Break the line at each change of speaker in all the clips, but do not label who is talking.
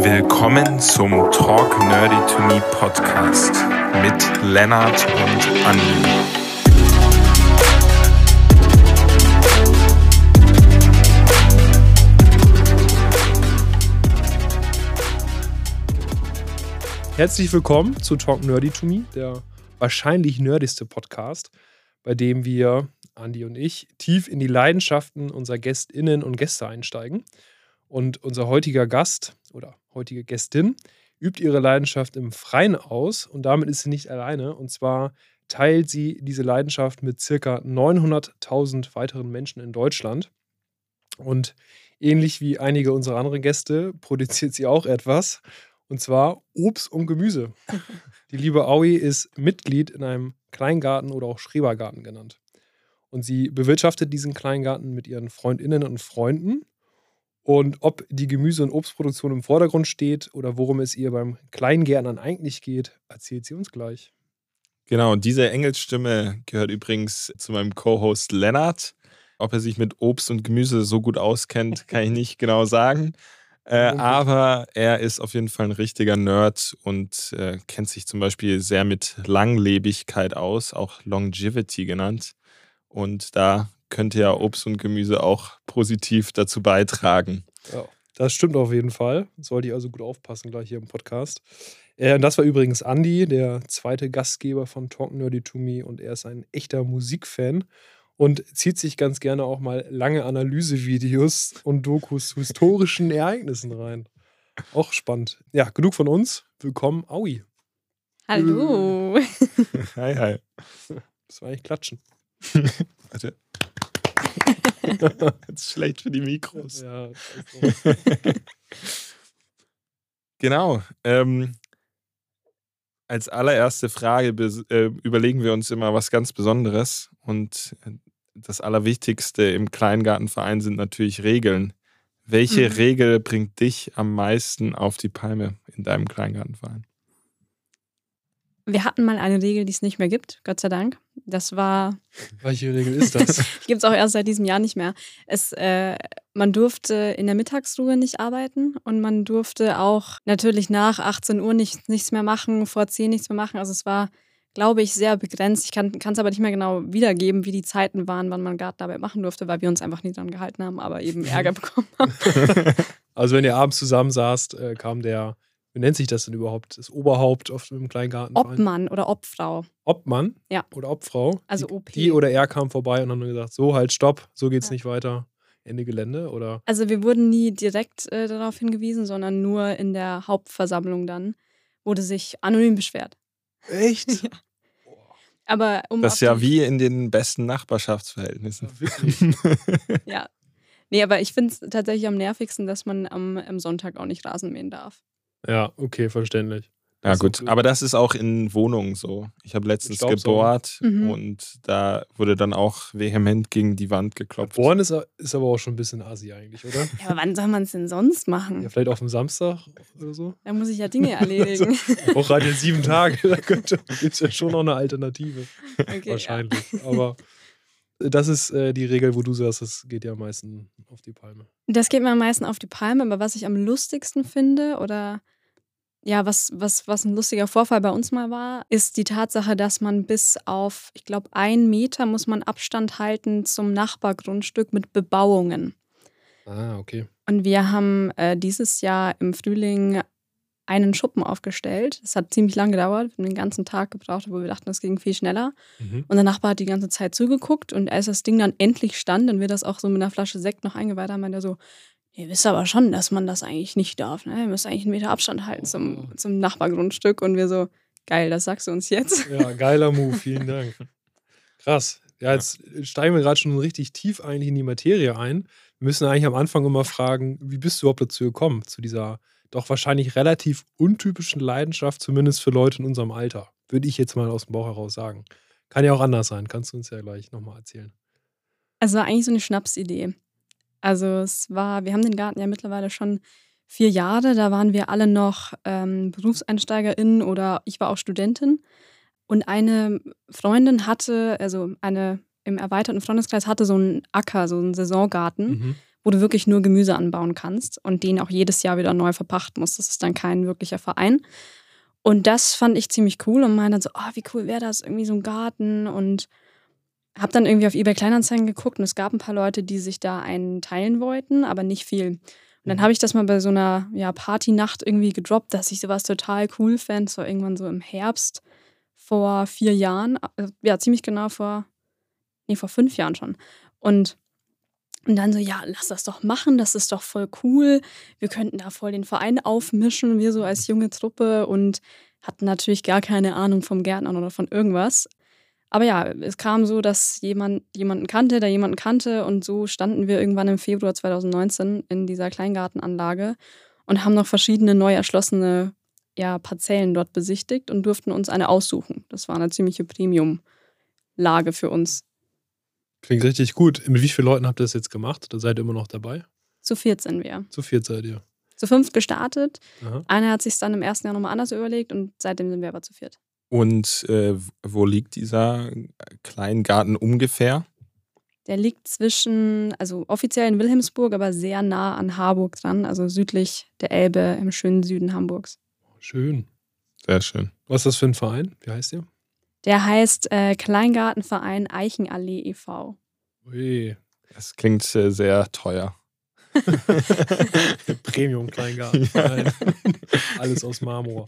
Willkommen zum Talk Nerdy to Me Podcast mit Lennart und Andi.
Herzlich willkommen zu Talk Nerdy to Me, der wahrscheinlich nerdigste Podcast, bei dem wir, Andi und ich, tief in die Leidenschaften unserer GästInnen und Gäste einsteigen. Und unser heutiger Gast oder heutige Gästin übt ihre Leidenschaft im Freien aus und damit ist sie nicht alleine. Und zwar teilt sie diese Leidenschaft mit circa 900.000 weiteren Menschen in Deutschland. Und ähnlich wie einige unserer anderen Gäste produziert sie auch etwas. Und zwar Obst und Gemüse. Die liebe Aui ist Mitglied in einem Kleingarten oder auch Schrebergarten genannt. Und sie bewirtschaftet diesen Kleingarten mit ihren Freundinnen und Freunden und ob die Gemüse- und Obstproduktion im Vordergrund steht oder worum es ihr beim Kleingärtnern eigentlich geht, erzählt sie uns gleich.
Genau, diese Engelsstimme gehört übrigens zu meinem Co-Host Lennart. Ob er sich mit Obst und Gemüse so gut auskennt, kann ich nicht genau sagen. Äh, aber er ist auf jeden Fall ein richtiger Nerd und äh, kennt sich zum Beispiel sehr mit Langlebigkeit aus, auch Longevity genannt. Und da könnte ja Obst und Gemüse auch positiv dazu beitragen.
Ja, das stimmt auf jeden Fall. Sollte ich also gut aufpassen gleich hier im Podcast. Äh, das war übrigens Andy, der zweite Gastgeber von Talk Nerdy to Me und er ist ein echter Musikfan und zieht sich ganz gerne auch mal lange Analysevideos und Dokus zu historischen Ereignissen rein. Auch spannend. Ja, genug von uns. Willkommen, Aui.
Hallo.
hi, hi.
Das war eigentlich Klatschen.
Warte. das ist schlecht für die Mikros.
Ja,
genau. Ähm, als allererste Frage äh, überlegen wir uns immer was ganz Besonderes. Und äh, das Allerwichtigste im Kleingartenverein sind natürlich Regeln. Welche
Mhm.
Regel bringt dich am meisten auf die Palme in deinem Kleingartenverein?
Wir hatten mal eine Regel, die es nicht mehr gibt, Gott sei Dank. Das war,
Welche Regel ist das?
gibt es auch erst seit diesem Jahr nicht mehr. Es, äh, man durfte in der Mittagsruhe nicht arbeiten und man durfte auch natürlich nach 18 Uhr nicht, nichts mehr machen, vor 10 nichts mehr machen. Also es war, glaube ich, sehr begrenzt. Ich kann es aber nicht mehr genau wiedergeben, wie die Zeiten waren, wann man Gartenarbeit machen durfte, weil wir uns einfach nie dran gehalten haben, aber eben Ärger bekommen haben.
Also, wenn ihr abends zusammen saßt, äh, kam der, wie nennt sich das denn überhaupt? Das Oberhaupt auf dem Kleingarten.
Obmann oder Obfrau.
Obmann?
Ja.
Oder Obfrau?
Also
die,
OP.
Die oder er kam vorbei und haben dann gesagt: So, halt, stopp, so geht's
Ja.
nicht weiter. Ende Gelände? Oder?
Also wir wurden nie direkt äh, darauf hingewiesen, sondern nur in der Hauptversammlung dann wurde sich anonym beschwert.
Echt?
Ja. Aber um
Das ist ja wie in den besten Nachbarschaftsverhältnissen.
Ja,
ja. Nee, aber ich finde es tatsächlich am nervigsten, dass man am, am Sonntag auch nicht Rasen mähen darf.
Ja, okay, verständlich.
Ja, gut.
so blöd.
Aber das ist auch in Wohnungen so. Ich habe letztens
Staubsaugen.
gebohrt
Mhm.
und da wurde dann auch vehement gegen die Wand geklopft.
Bohren ist, ist aber auch schon ein bisschen assi eigentlich, oder?
Ja, aber wann soll man es denn sonst machen?
Ja, vielleicht auf dem Samstag oder so.
Da muss ich ja Dinge erledigen.
Auch halt in sieben Tage, da gibt es ja schon noch eine Alternative.
Okay,
Wahrscheinlich. Aber das ist äh, die Regel, wo du sagst, das geht ja am meisten auf die Palme.
Das geht mir am meisten auf die Palme, aber was ich am lustigsten finde oder ja, was, was, was ein lustiger Vorfall bei uns mal war, ist die Tatsache, dass man bis auf, ich glaube, einen Meter muss man Abstand halten zum Nachbargrundstück mit Bebauungen.
Ah, okay.
Und wir haben äh, dieses Jahr im Frühling einen Schuppen aufgestellt. Das hat ziemlich lang gedauert. Wir haben den ganzen Tag gebraucht, aber wir dachten, das ging viel schneller.
Mhm.
Und der Nachbar hat die ganze Zeit zugeguckt und als das Ding dann endlich stand und wir das auch so mit einer Flasche Sekt noch eingeweiht haben, meinte er so, ihr wisst aber schon, dass man das eigentlich nicht darf. Ne? Ihr müsst eigentlich einen Meter Abstand halten zum, zum Nachbargrundstück. Und wir so, geil, das sagst du uns jetzt.
Ja, geiler Move, vielen Dank. Krass. Ja, jetzt steigen wir gerade schon richtig tief eigentlich in die Materie ein. Wir müssen eigentlich am Anfang immer fragen, wie bist du überhaupt dazu gekommen, zu dieser doch wahrscheinlich relativ untypischen Leidenschaft, zumindest für Leute in unserem Alter. Würde ich jetzt mal aus dem Bauch heraus sagen. Kann ja auch anders sein, kannst du uns ja gleich nochmal erzählen.
Es war eigentlich so eine Schnapsidee. Also es war, wir haben den Garten ja mittlerweile schon vier Jahre. Da waren wir alle noch ähm, BerufseinsteigerInnen oder ich war auch Studentin. Und eine Freundin hatte, also eine im erweiterten Freundeskreis hatte so einen Acker, so einen Saisongarten,
Mhm.
Wo du wirklich nur Gemüse anbauen kannst und den auch jedes Jahr wieder neu verpachten musst. Das ist dann kein wirklicher Verein. Und das fand ich ziemlich cool und meinte dann so, oh, wie cool wäre das, irgendwie so ein Garten und habe dann irgendwie auf eBay Kleinanzeigen geguckt und es gab ein paar Leute, die sich da einen teilen wollten, aber nicht viel. Und dann habe ich das mal bei so einer ja, Partynacht irgendwie gedroppt, dass ich sowas total cool fände. So irgendwann so im Herbst vor vier Jahren, äh, ja, ziemlich genau vor, nee, vor fünf Jahren schon. Und, und dann so, ja, lass das doch machen, das ist doch voll cool. Wir könnten da voll den Verein aufmischen, wir so als junge Truppe und hatten natürlich gar keine Ahnung vom Gärtnern oder von irgendwas. Aber ja, es kam so, dass jemand jemanden kannte, der jemanden kannte und so standen wir irgendwann im Februar 2019 in dieser Kleingartenanlage und haben noch verschiedene neu erschlossene ja, Parzellen dort besichtigt und durften uns eine aussuchen. Das war eine ziemliche Premium-Lage für uns.
Klingt richtig gut. Mit wie vielen Leuten habt ihr das jetzt gemacht? Da seid ihr immer noch dabei?
Zu viert sind wir.
Zu viert seid ihr.
Zu fünf gestartet. Aha. Einer hat sich dann im ersten Jahr nochmal anders überlegt und seitdem sind wir aber zu viert.
Und äh, wo liegt dieser Kleingarten ungefähr?
Der liegt zwischen, also offiziell in Wilhelmsburg, aber sehr nah an Harburg dran, also südlich der Elbe im schönen Süden Hamburgs.
Schön.
Sehr schön.
Was ist das für ein Verein? Wie heißt der?
Der heißt äh, Kleingartenverein Eichenallee e.V.
Ui.
Das klingt äh, sehr teuer.
Premium-Kleingartenverein. Ja. Alles aus Marmor.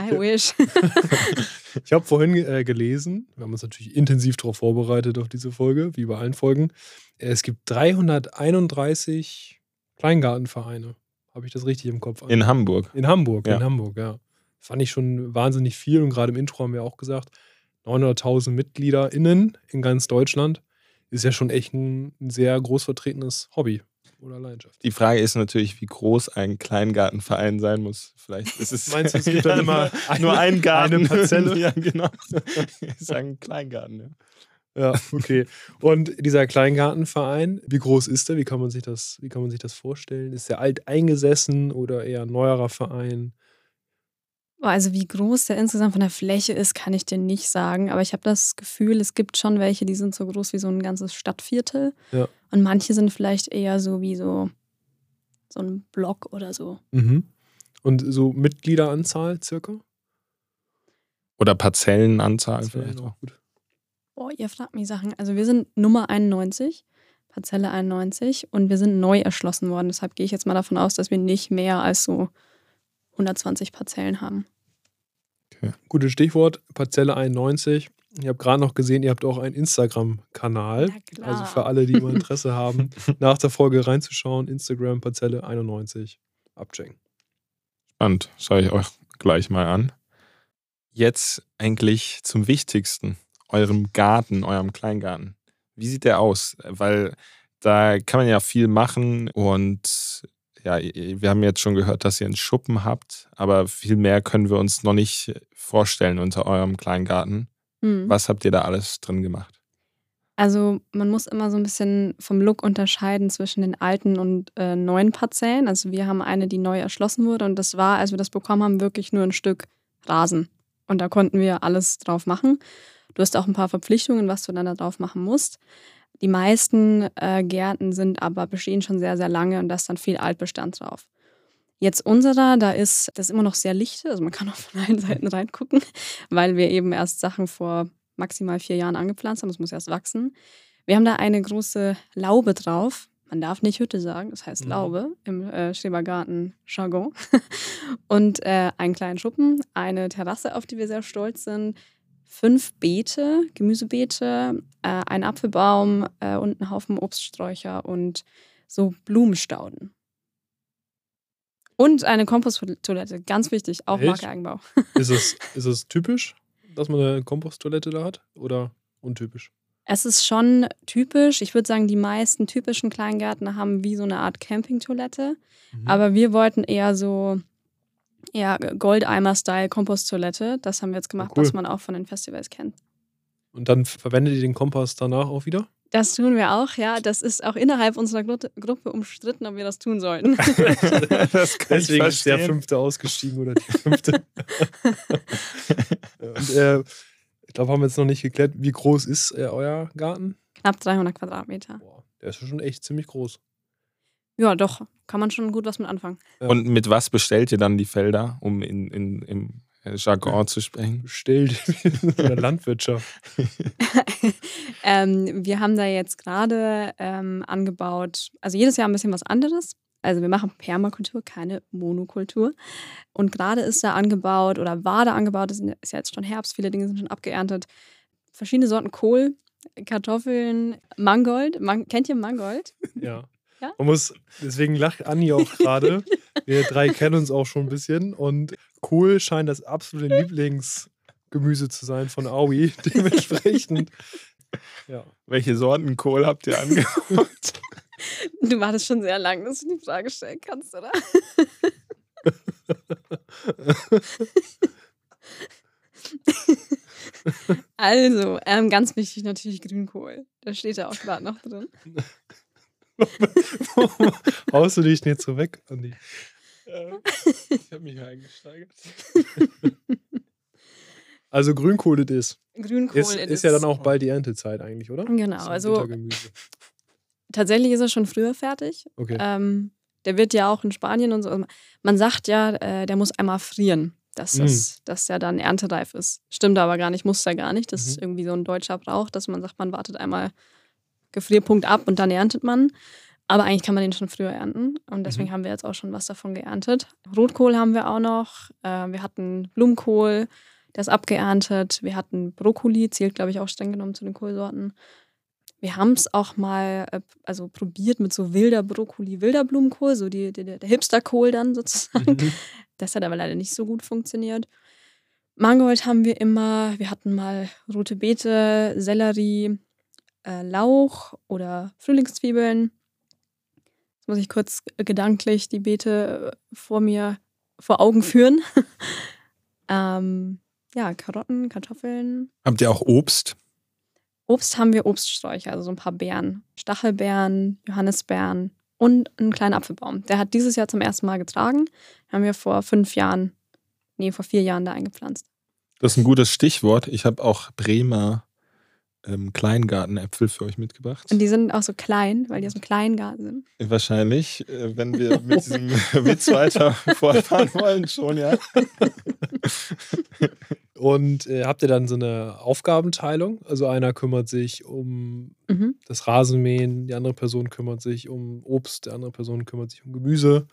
I wish.
ich habe vorhin äh, gelesen, wir haben uns natürlich intensiv darauf vorbereitet auf diese Folge, wie bei allen Folgen. Es gibt 331 Kleingartenvereine. Habe ich das richtig im Kopf?
In Hamburg.
In Hamburg, ja. in Hamburg, ja. Fand ich schon wahnsinnig viel und gerade im Intro haben wir auch gesagt, 900.000 MitgliederInnen in ganz Deutschland ist ja schon echt ein, ein sehr groß vertretenes Hobby oder Leidenschaft.
Die Frage ist natürlich, wie groß ein Kleingartenverein sein muss. Vielleicht ist es.
Meinst du, es gibt dann immer
eine, nur einen Garten?
Eine Parzelle?
ja, genau. Ich sage ein Kleingarten, ja.
Ja, okay. Und dieser Kleingartenverein, wie groß ist der? Wie kann man sich das, wie kann man sich das vorstellen? Ist der alt eingesessen oder eher ein neuerer Verein?
Also wie groß der insgesamt von der Fläche ist, kann ich dir nicht sagen. Aber ich habe das Gefühl, es gibt schon welche, die sind so groß wie so ein ganzes Stadtviertel.
Ja.
Und manche sind vielleicht eher so wie so, so ein Block oder so.
Mhm. Und so Mitgliederanzahl circa?
Oder Parzellenanzahl
Parzellen vielleicht auch. Gut.
Boah, ihr fragt mich Sachen. Also wir sind Nummer 91, Parzelle 91 und wir sind neu erschlossen worden. Deshalb gehe ich jetzt mal davon aus, dass wir nicht mehr als so 120 Parzellen haben.
Okay. Gutes Stichwort, Parzelle 91. Ich habe gerade noch gesehen, ihr habt auch einen Instagram-Kanal. Also für alle, die mal Interesse haben, nach der Folge reinzuschauen, Instagram Parzelle 91 abchecken.
Spannend, schaue ich euch gleich mal an. Jetzt eigentlich zum Wichtigsten, eurem Garten, eurem Kleingarten. Wie sieht der aus? Weil da kann man ja viel machen und ja, wir haben jetzt schon gehört, dass ihr einen Schuppen habt, aber viel mehr können wir uns noch nicht vorstellen unter eurem Kleingarten. Mhm. Was habt ihr da alles drin gemacht?
Also man muss immer so ein bisschen vom Look unterscheiden zwischen den alten und äh, neuen Parzellen. Also wir haben eine, die neu erschlossen wurde und das war, als wir das bekommen haben, wirklich nur ein Stück Rasen. Und da konnten wir alles drauf machen. Du hast auch ein paar Verpflichtungen, was du dann da drauf machen musst. Die meisten äh, Gärten sind aber bestehen schon sehr, sehr lange und da ist dann viel Altbestand drauf. Jetzt unserer, da ist das immer noch sehr lichte, also man kann auch von allen Seiten reingucken, weil wir eben erst Sachen vor maximal vier Jahren angepflanzt haben, es muss erst wachsen. Wir haben da eine große Laube drauf. Man darf nicht Hütte sagen, das heißt mhm. Laube im äh, Schrebergarten-Jargon. Und äh, einen kleinen Schuppen, eine Terrasse, auf die wir sehr stolz sind, fünf Beete, Gemüsebeete, äh, ein Apfelbaum äh, und ein Haufen Obststräucher und so Blumenstauden. Und eine Komposttoilette, ganz wichtig, auch Marke
ist, es, ist es typisch, dass man eine Komposttoilette da hat oder untypisch?
Es ist schon typisch. Ich würde sagen, die meisten typischen Kleingärtner haben wie so eine Art Campingtoilette. Mhm. Aber wir wollten eher so ja, Goldeimer-Style Komposttoilette. Das haben wir jetzt gemacht, cool. was man auch von den Festivals kennt.
Und dann verwendet ihr den Kompost danach auch wieder?
Das tun wir auch, ja. Das ist auch innerhalb unserer Gru Gruppe umstritten, ob wir das tun sollten.
das Deswegen ist der Fünfte ausgestiegen oder die Fünfte. Und, äh, ich glaube, haben wir jetzt noch nicht geklärt, wie groß ist äh, euer Garten?
Knapp 300 Quadratmeter.
Boah, der ist schon echt ziemlich groß.
Ja, doch, kann man schon gut was mit anfangen.
Und mit was bestellt ihr dann die Felder, um in, in, im Jargon zu sprechen?
Bestellt in der Landwirtschaft.
ähm, wir haben da jetzt gerade ähm, angebaut, also jedes Jahr ein bisschen was anderes. Also wir machen Permakultur, keine Monokultur. Und gerade ist da angebaut oder war da angebaut, es ist ja jetzt schon Herbst, viele Dinge sind schon abgeerntet. Verschiedene Sorten Kohl, Kartoffeln, Mangold. Man, kennt ihr Mangold?
Ja.
Ja?
Man muss, deswegen lacht Anni auch gerade. Wir drei kennen uns auch schon ein bisschen und Kohl scheint das absolute Lieblingsgemüse zu sein von Aui. Dementsprechend. Ja.
Welche Sorten Kohl habt ihr angebaut?
Du wartest schon sehr lang, dass du die Frage stellen kannst, oder? also, ähm, ganz wichtig natürlich Grünkohl. Da steht ja auch gerade noch drin.
Haust du dich nicht so weg, Andi?
ich habe mich eingesteigert.
Also Grünkohl das ist.
Grünkohl
Ist,
it
ist ja dann auch bald die Erntezeit eigentlich, oder?
Genau, also tatsächlich ist er schon früher fertig.
Okay.
Ähm, der wird ja auch in Spanien und so. also Man sagt ja, äh, der muss einmal frieren, dass,
Mm.
das, dass der dann erntereif ist. Stimmt aber gar nicht, muss der gar nicht. Das
Mhm.
ist irgendwie so ein deutscher Brauch, dass man sagt, man wartet einmal Gefrierpunkt ab und dann erntet man. Aber eigentlich kann man den schon früher ernten. Und deswegen
Mhm.
haben wir jetzt auch schon was davon geerntet. Rotkohl haben wir auch noch. Äh, wir hatten Blumenkohl, der ist abgeerntet. Wir hatten Brokkoli, zählt, glaube ich, auch streng genommen zu den Kohlsorten. Wir haben es auch mal äh, also probiert mit so wilder Brokkoli, wilder Blumenkohl, so die, die, der Hipsterkohl dann sozusagen.
Mhm.
Das hat aber leider nicht so gut funktioniert. Mangold haben wir immer. Wir hatten mal rote Beete, Sellerie, äh, Lauch oder Frühlingszwiebeln. Jetzt muss ich kurz gedanklich die Beete äh, vor mir vor Augen führen. ähm, ja, Karotten, Kartoffeln.
Habt ihr auch Obst?
Obst haben wir Obststräucher, also so ein paar Beeren. Stachelbeeren, Johannisbeeren und einen kleinen Apfelbaum. Der hat dieses Jahr zum ersten Mal getragen. Haben wir vor fünf Jahren, nee, vor vier Jahren da eingepflanzt.
Das ist ein gutes Stichwort. Ich habe auch Bremer ähm, Kleingartenäpfel für euch mitgebracht.
Und die sind auch so klein, weil die aus dem kleinen Garten sind.
Wahrscheinlich, äh, wenn wir mit diesem Witz weiter fortfahren wollen, schon, ja.
Und äh, habt ihr dann so eine Aufgabenteilung? Also einer kümmert sich um
Mhm.
das Rasenmähen, die andere Person kümmert sich um Obst, die andere Person kümmert sich um Gemüse.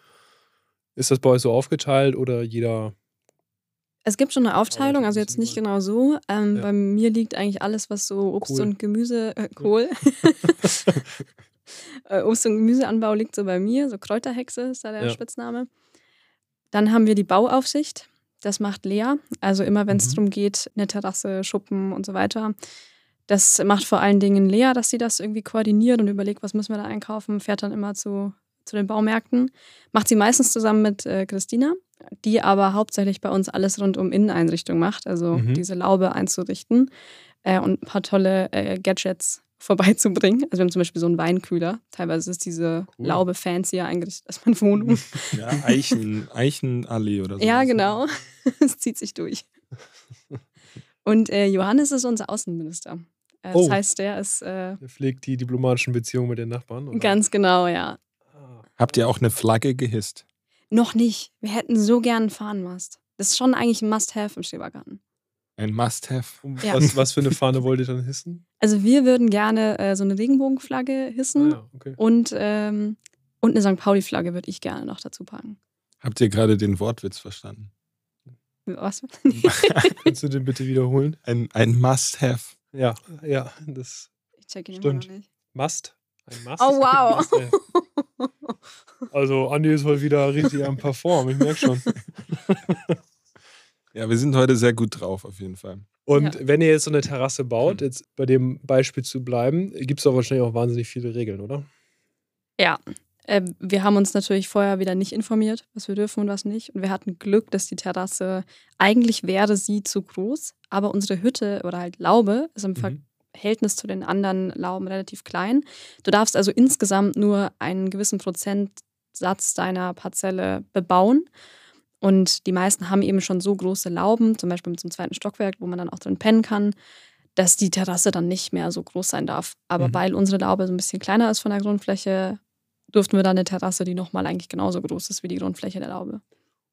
Ist das bei euch so aufgeteilt oder jeder?
Es gibt schon eine Aufteilung, also jetzt nicht genau so. Ähm,
Ja.
Bei mir liegt eigentlich alles, was so Obst
Kohl.
und Gemüse, äh, Kohl. Äh, Obst- und Gemüseanbau liegt so bei mir, so Kräuterhexe ist da der
Ja.
Spitzname. Dann haben wir die Bauaufsicht, das macht Lea. Also immer, wenn es
Mhm.
darum geht, eine Terrasse, Schuppen und so weiter. Das macht vor allen Dingen Lea, dass sie das irgendwie koordiniert und überlegt, was müssen wir da einkaufen, fährt dann immer zu, zu den Baumärkten. Macht sie meistens zusammen mit äh, Christina, die aber hauptsächlich bei uns alles rund um Inneneinrichtung macht, also
Mhm.
diese Laube einzurichten äh, und ein paar tolle äh, Gadgets vorbeizubringen. Also wir haben zum Beispiel so einen Weinkühler. Teilweise ist diese
Cool.
Laube fancier eingerichtet als meine Wohnung.
ja Eichen, Eichenallee oder so.
Ja, genau. Es zieht sich durch. Und äh, Johannes ist unser Außenminister. Äh, das
Oh.
heißt, der ist äh,
Der pflegt die diplomatischen Beziehungen mit den Nachbarn? Oder?
ganz genau, ja.
Ah.
Habt ihr auch eine Flagge gehisst?
Noch nicht. Wir hätten so gern einen Fahnenmast. Das ist schon eigentlich ein Must-Have im Schrebergarten.
Ein Must-Have?
Ja.
was, was für eine Fahne wollt ihr dann hissen?
Also wir würden gerne äh, so eine Regenbogenflagge hissen
Ah, ja, okay.
und, ähm, und eine St. Pauli-Flagge würde ich gerne noch dazu packen.
Habt ihr gerade den Wortwitz verstanden?
Was?
Kannst du den bitte wiederholen?
Ein, ein Must-Have.
Ja, ja, das
Ich check ihn
Stimmt.
immer noch nicht.
Must. Ein Must.
Oh, wow.
Also, Andi ist heute wieder richtig am Perform, ich merke schon.
Ja, wir sind heute sehr gut drauf, auf jeden Fall.
Und
Ja.
wenn ihr jetzt so eine Terrasse baut,
Hm.
jetzt bei dem Beispiel zu bleiben, gibt es doch wahrscheinlich auch wahnsinnig viele Regeln, oder?
Ja, äh, wir haben uns natürlich vorher wieder nicht informiert, was wir dürfen und was nicht. Und wir hatten Glück, dass die Terrasse, eigentlich wäre sie zu groß, aber unsere Hütte oder halt Laube ist im
Mhm.
Verhältnis zu den anderen Lauben relativ klein. Du darfst also insgesamt nur einen gewissen Prozentsatz deiner Parzelle bebauen. Und die meisten haben eben schon so große Lauben, zum Beispiel zum zweiten Stockwerk, wo man dann auch drin pennen kann, dass die Terrasse dann nicht mehr so groß sein darf. Aber
Mhm.
weil unsere Laube so ein bisschen kleiner ist von der Grundfläche, durften wir dann eine Terrasse, die nochmal eigentlich genauso groß ist wie die Grundfläche der Laube.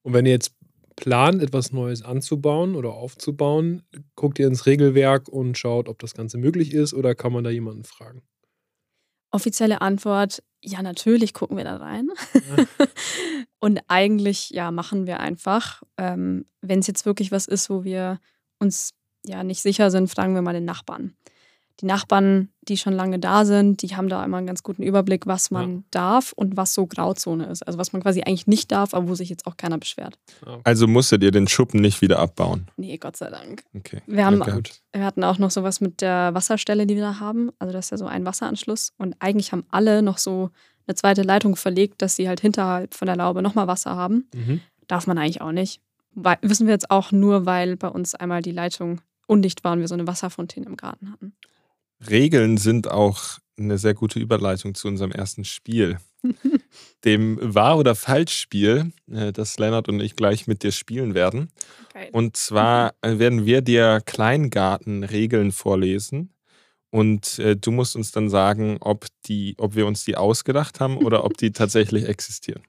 Und wenn ihr jetzt plant, etwas Neues anzubauen oder aufzubauen, guckt ihr ins Regelwerk und schaut, ob das Ganze möglich ist oder kann man da jemanden fragen?
Offizielle Antwort, ja, natürlich gucken wir da rein. und eigentlich, ja, machen wir einfach. Ähm, Wenn es jetzt wirklich was ist, wo wir uns ja nicht sicher sind, fragen wir mal den Nachbarn die Nachbarn, die schon lange da sind, die haben da immer einen ganz guten Überblick, was man ja. darf und was so Grauzone ist. Also was man quasi eigentlich nicht darf, aber wo sich jetzt auch keiner beschwert.
Also musstet ihr den Schuppen nicht wieder abbauen?
Nee, Gott sei Dank.
Okay.
Wir, haben, wir hatten auch noch sowas mit der Wasserstelle, die wir da haben. Also das ist ja so ein Wasseranschluss. Und eigentlich haben alle noch so eine zweite Leitung verlegt, dass sie halt hinterhalb von der Laube nochmal Wasser haben. Mhm. Darf man eigentlich auch nicht. Weil, wissen wir jetzt auch nur, weil bei uns einmal die Leitung undicht war und wir so eine Wasserfontäne im Garten hatten.
Regeln sind auch eine sehr gute Überleitung zu unserem ersten Spiel. dem Wahr- oder Falsch-Spiel, äh, das Lennart und ich gleich mit dir spielen werden. Geil. Und zwar äh, werden wir dir Kleingartenregeln vorlesen. Und äh, du musst uns dann sagen, ob, die, ob wir uns die ausgedacht haben oder ob die tatsächlich existieren.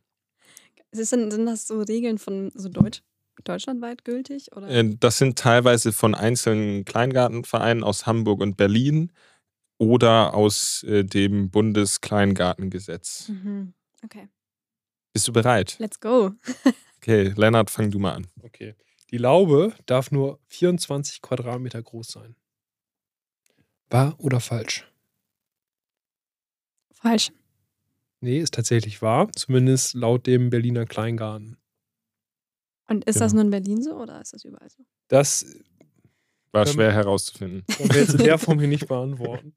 Sind, sind das so Regeln von so Deutsch, deutschlandweit gültig? Oder?
Äh, das sind teilweise von einzelnen Kleingartenvereinen aus Hamburg und Berlin oder aus äh, dem Bundeskleingartengesetz.
Mhm. Okay.
Bist du bereit?
Let's go.
okay, Lennart, fang du mal an.
Okay. Die Laube darf nur 24 Quadratmeter groß sein. Wahr oder falsch?
Falsch.
Nee, ist tatsächlich wahr. Zumindest laut dem Berliner Kleingarten.
Und ist genau. das nur in Berlin so oder ist das überall so?
Das
war ähm, schwer herauszufinden.
Können wir jetzt in der Form hier nicht beantworten.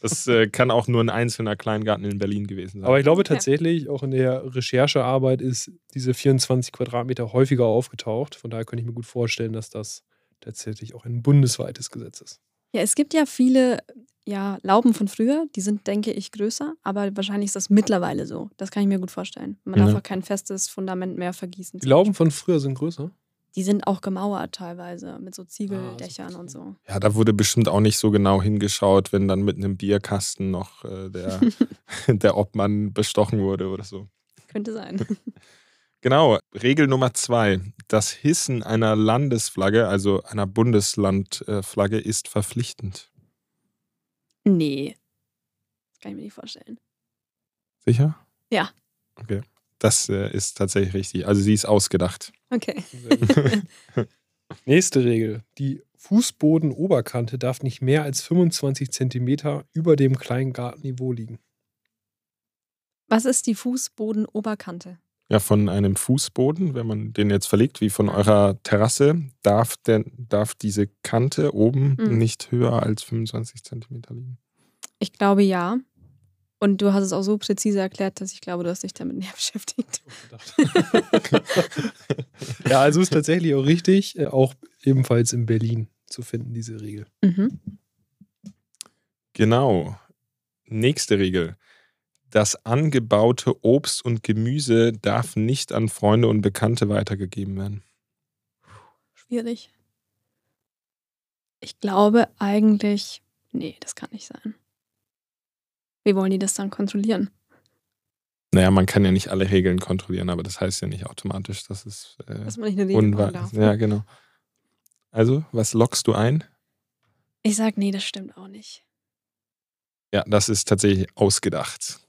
Das äh, kann auch nur ein einzelner Kleingarten in Berlin gewesen sein.
Aber ich glaube tatsächlich, auch in der Recherchearbeit ist diese 24 Quadratmeter häufiger aufgetaucht. Von daher könnte ich mir gut vorstellen, dass das tatsächlich auch ein bundesweites Gesetz ist.
Ja, es gibt ja viele ja, Lauben von früher, die sind, denke ich, größer, aber wahrscheinlich ist das mittlerweile so. Das kann ich mir gut vorstellen. Man ja. darf auch kein festes Fundament mehr vergießen.
Die Lauben von früher sind größer?
Die sind auch gemauert teilweise mit so Ziegeldächern ah, und so.
Ja, da wurde bestimmt auch nicht so genau hingeschaut, wenn dann mit einem Bierkasten noch äh, der, der Obmann bestochen wurde oder so.
Könnte sein.
Genau, Regel Nummer zwei. Das Hissen einer Landesflagge, also einer Bundeslandflagge, ist verpflichtend.
Nee. Das kann ich mir nicht vorstellen.
Sicher?
Ja.
Okay. Das äh, ist tatsächlich richtig. Also sie ist ausgedacht.
Okay.
Nächste Regel. Die Fußbodenoberkante darf nicht mehr als 25 Zentimeter über dem kleinen Gartenniveau liegen.
Was ist die Fußbodenoberkante?
Ja, von einem Fußboden, wenn man den jetzt verlegt, wie von eurer Terrasse, darf, denn, darf diese Kante oben mhm. nicht höher als 25 Zentimeter liegen.
Ich glaube ja. Und du hast es auch so präzise erklärt, dass ich glaube, du hast dich damit näher beschäftigt.
ja, also ist tatsächlich auch richtig, äh, auch ebenfalls in Berlin zu finden, diese Regel.
Mhm.
Genau. Nächste Regel. Das angebaute Obst und Gemüse darf nicht an Freunde und Bekannte weitergegeben werden.
Schwierig. Ich glaube eigentlich, nee, das kann nicht sein. Wie wollen die das dann kontrollieren?
Naja, man kann ja nicht alle Regeln kontrollieren, aber das heißt ja nicht automatisch, dass es
äh, dass man nicht eine Regel darf.
Ja, genau. Also, was lockst du ein?
Ich sag, nee, das stimmt auch nicht.
Ja, das ist tatsächlich ausgedacht.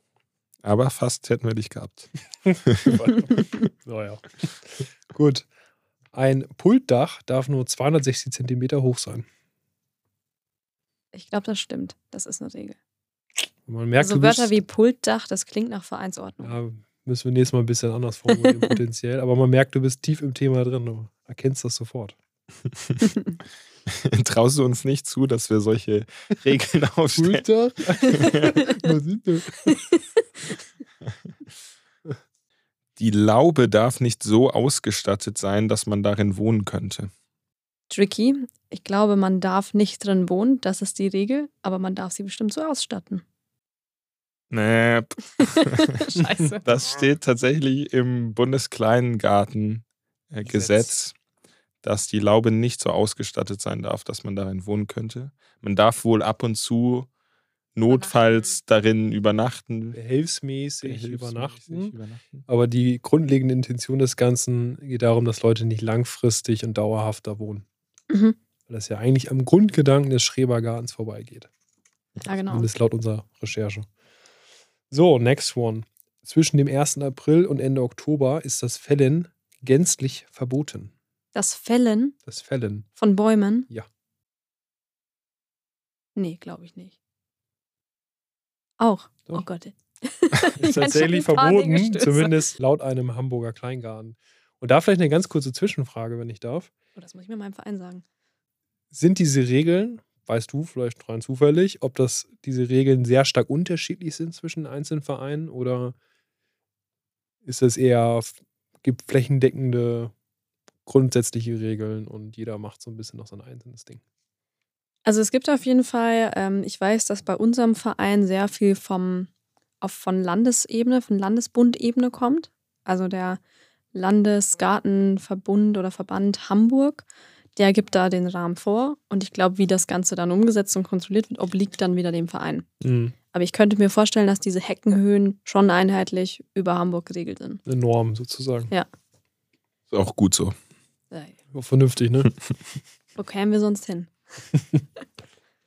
Aber fast hätten wir dich gehabt.
naja. Gut. Ein Pultdach darf nur 260 Zentimeter hoch sein.
Ich glaube, das stimmt. Das ist eine Regel.
Man merkt,
also Wörter wie Pultdach, das klingt nach Vereinsordnung.
Ja, müssen wir nächstes Mal ein bisschen anders formulieren, potenziell. Aber man merkt, du bist tief im Thema drin. Du erkennst das sofort.
Traust du uns nicht zu, dass wir solche Regeln aufstellen?
Pultdach? Was ist das?
Die Laube darf nicht so ausgestattet sein, dass man darin wohnen könnte.
Tricky. Ich glaube, man darf nicht drin wohnen, das ist die Regel, aber man darf sie bestimmt so ausstatten.
Nee.
Scheiße.
Das steht tatsächlich im Bundeskleingartengesetz, dass die Laube nicht so ausgestattet sein darf, dass man darin wohnen könnte. Man darf wohl ab und zu notfalls darin übernachten.
Behelfsmäßig, übernachten.
übernachten.
Aber die grundlegende Intention des Ganzen geht darum, dass Leute nicht langfristig und dauerhaft da wohnen.
Mhm.
Weil das ja eigentlich am Grundgedanken des Schrebergartens vorbeigeht.
Ja, genau.
Zumindest laut unserer Recherche. So, next one. Zwischen dem 1. April und Ende Oktober ist das Fällen gänzlich verboten.
Das Fällen
Das Fällen.
von Bäumen?
Ja.
Nee, glaube ich nicht. Auch.
Doch.
Oh Gott.
Ist tatsächlich verboten, zumindest laut einem Hamburger Kleingarten. Und da vielleicht eine ganz kurze Zwischenfrage, wenn ich darf.
Oh, das muss ich mir meinem Verein sagen.
Sind diese Regeln, weißt du vielleicht rein zufällig, ob das diese Regeln sehr stark unterschiedlich sind zwischen einzelnen Vereinen oder ist es eher, gibt flächendeckende grundsätzliche Regeln und jeder macht so ein bisschen noch sein einzelnes Ding?
Also es gibt auf jeden Fall, ähm, ich weiß, dass bei unserem Verein sehr viel vom, auf, von Landesebene, von Landesbundebene kommt. Also der Landesgartenverbund oder Verband Hamburg, der gibt da den Rahmen vor. Und ich glaube, wie das Ganze dann umgesetzt und kontrolliert wird, obliegt dann wieder dem Verein.
Mhm.
Aber ich könnte mir vorstellen, dass diese Heckenhöhen schon einheitlich über Hamburg geregelt sind.
Eine Norm sozusagen.
Ist auch gut so.
Ja, Vernünftig, ne?
Wo kämen wir sonst hin?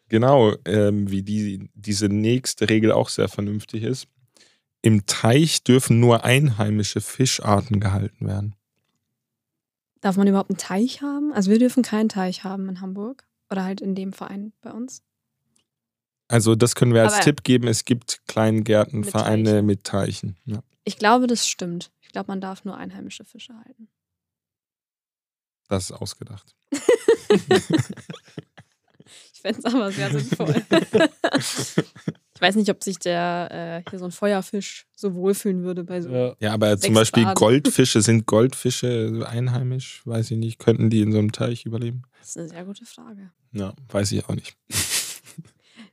Genau, ähm, wie die, diese nächste Regel auch sehr vernünftig ist. Im Teich dürfen nur einheimische Fischarten gehalten werden.
Darf man überhaupt einen Teich haben? Also wir dürfen keinen Teich haben in Hamburg. Oder halt in dem Verein bei uns.
Also das können wir als
Aber-
Tipp geben. Es gibt Kleingärtenvereine
Teichen.
mit Teichen. Ja.
Ich glaube, das stimmt. Ich glaube, man darf nur einheimische Fische halten.
Das ist ausgedacht.
Ich fände es aber sehr sinnvoll. ich weiß nicht, ob sich der äh, hier so ein Feuerfisch so wohlfühlen würde bei so.
Ja.
Ja, aber zum Beispiel
Baden.
Goldfische, sind Goldfische einheimisch? Weiß ich nicht. Könnten die in so einem Teich überleben?
Das ist eine sehr gute Frage.
Ja, weiß ich auch nicht.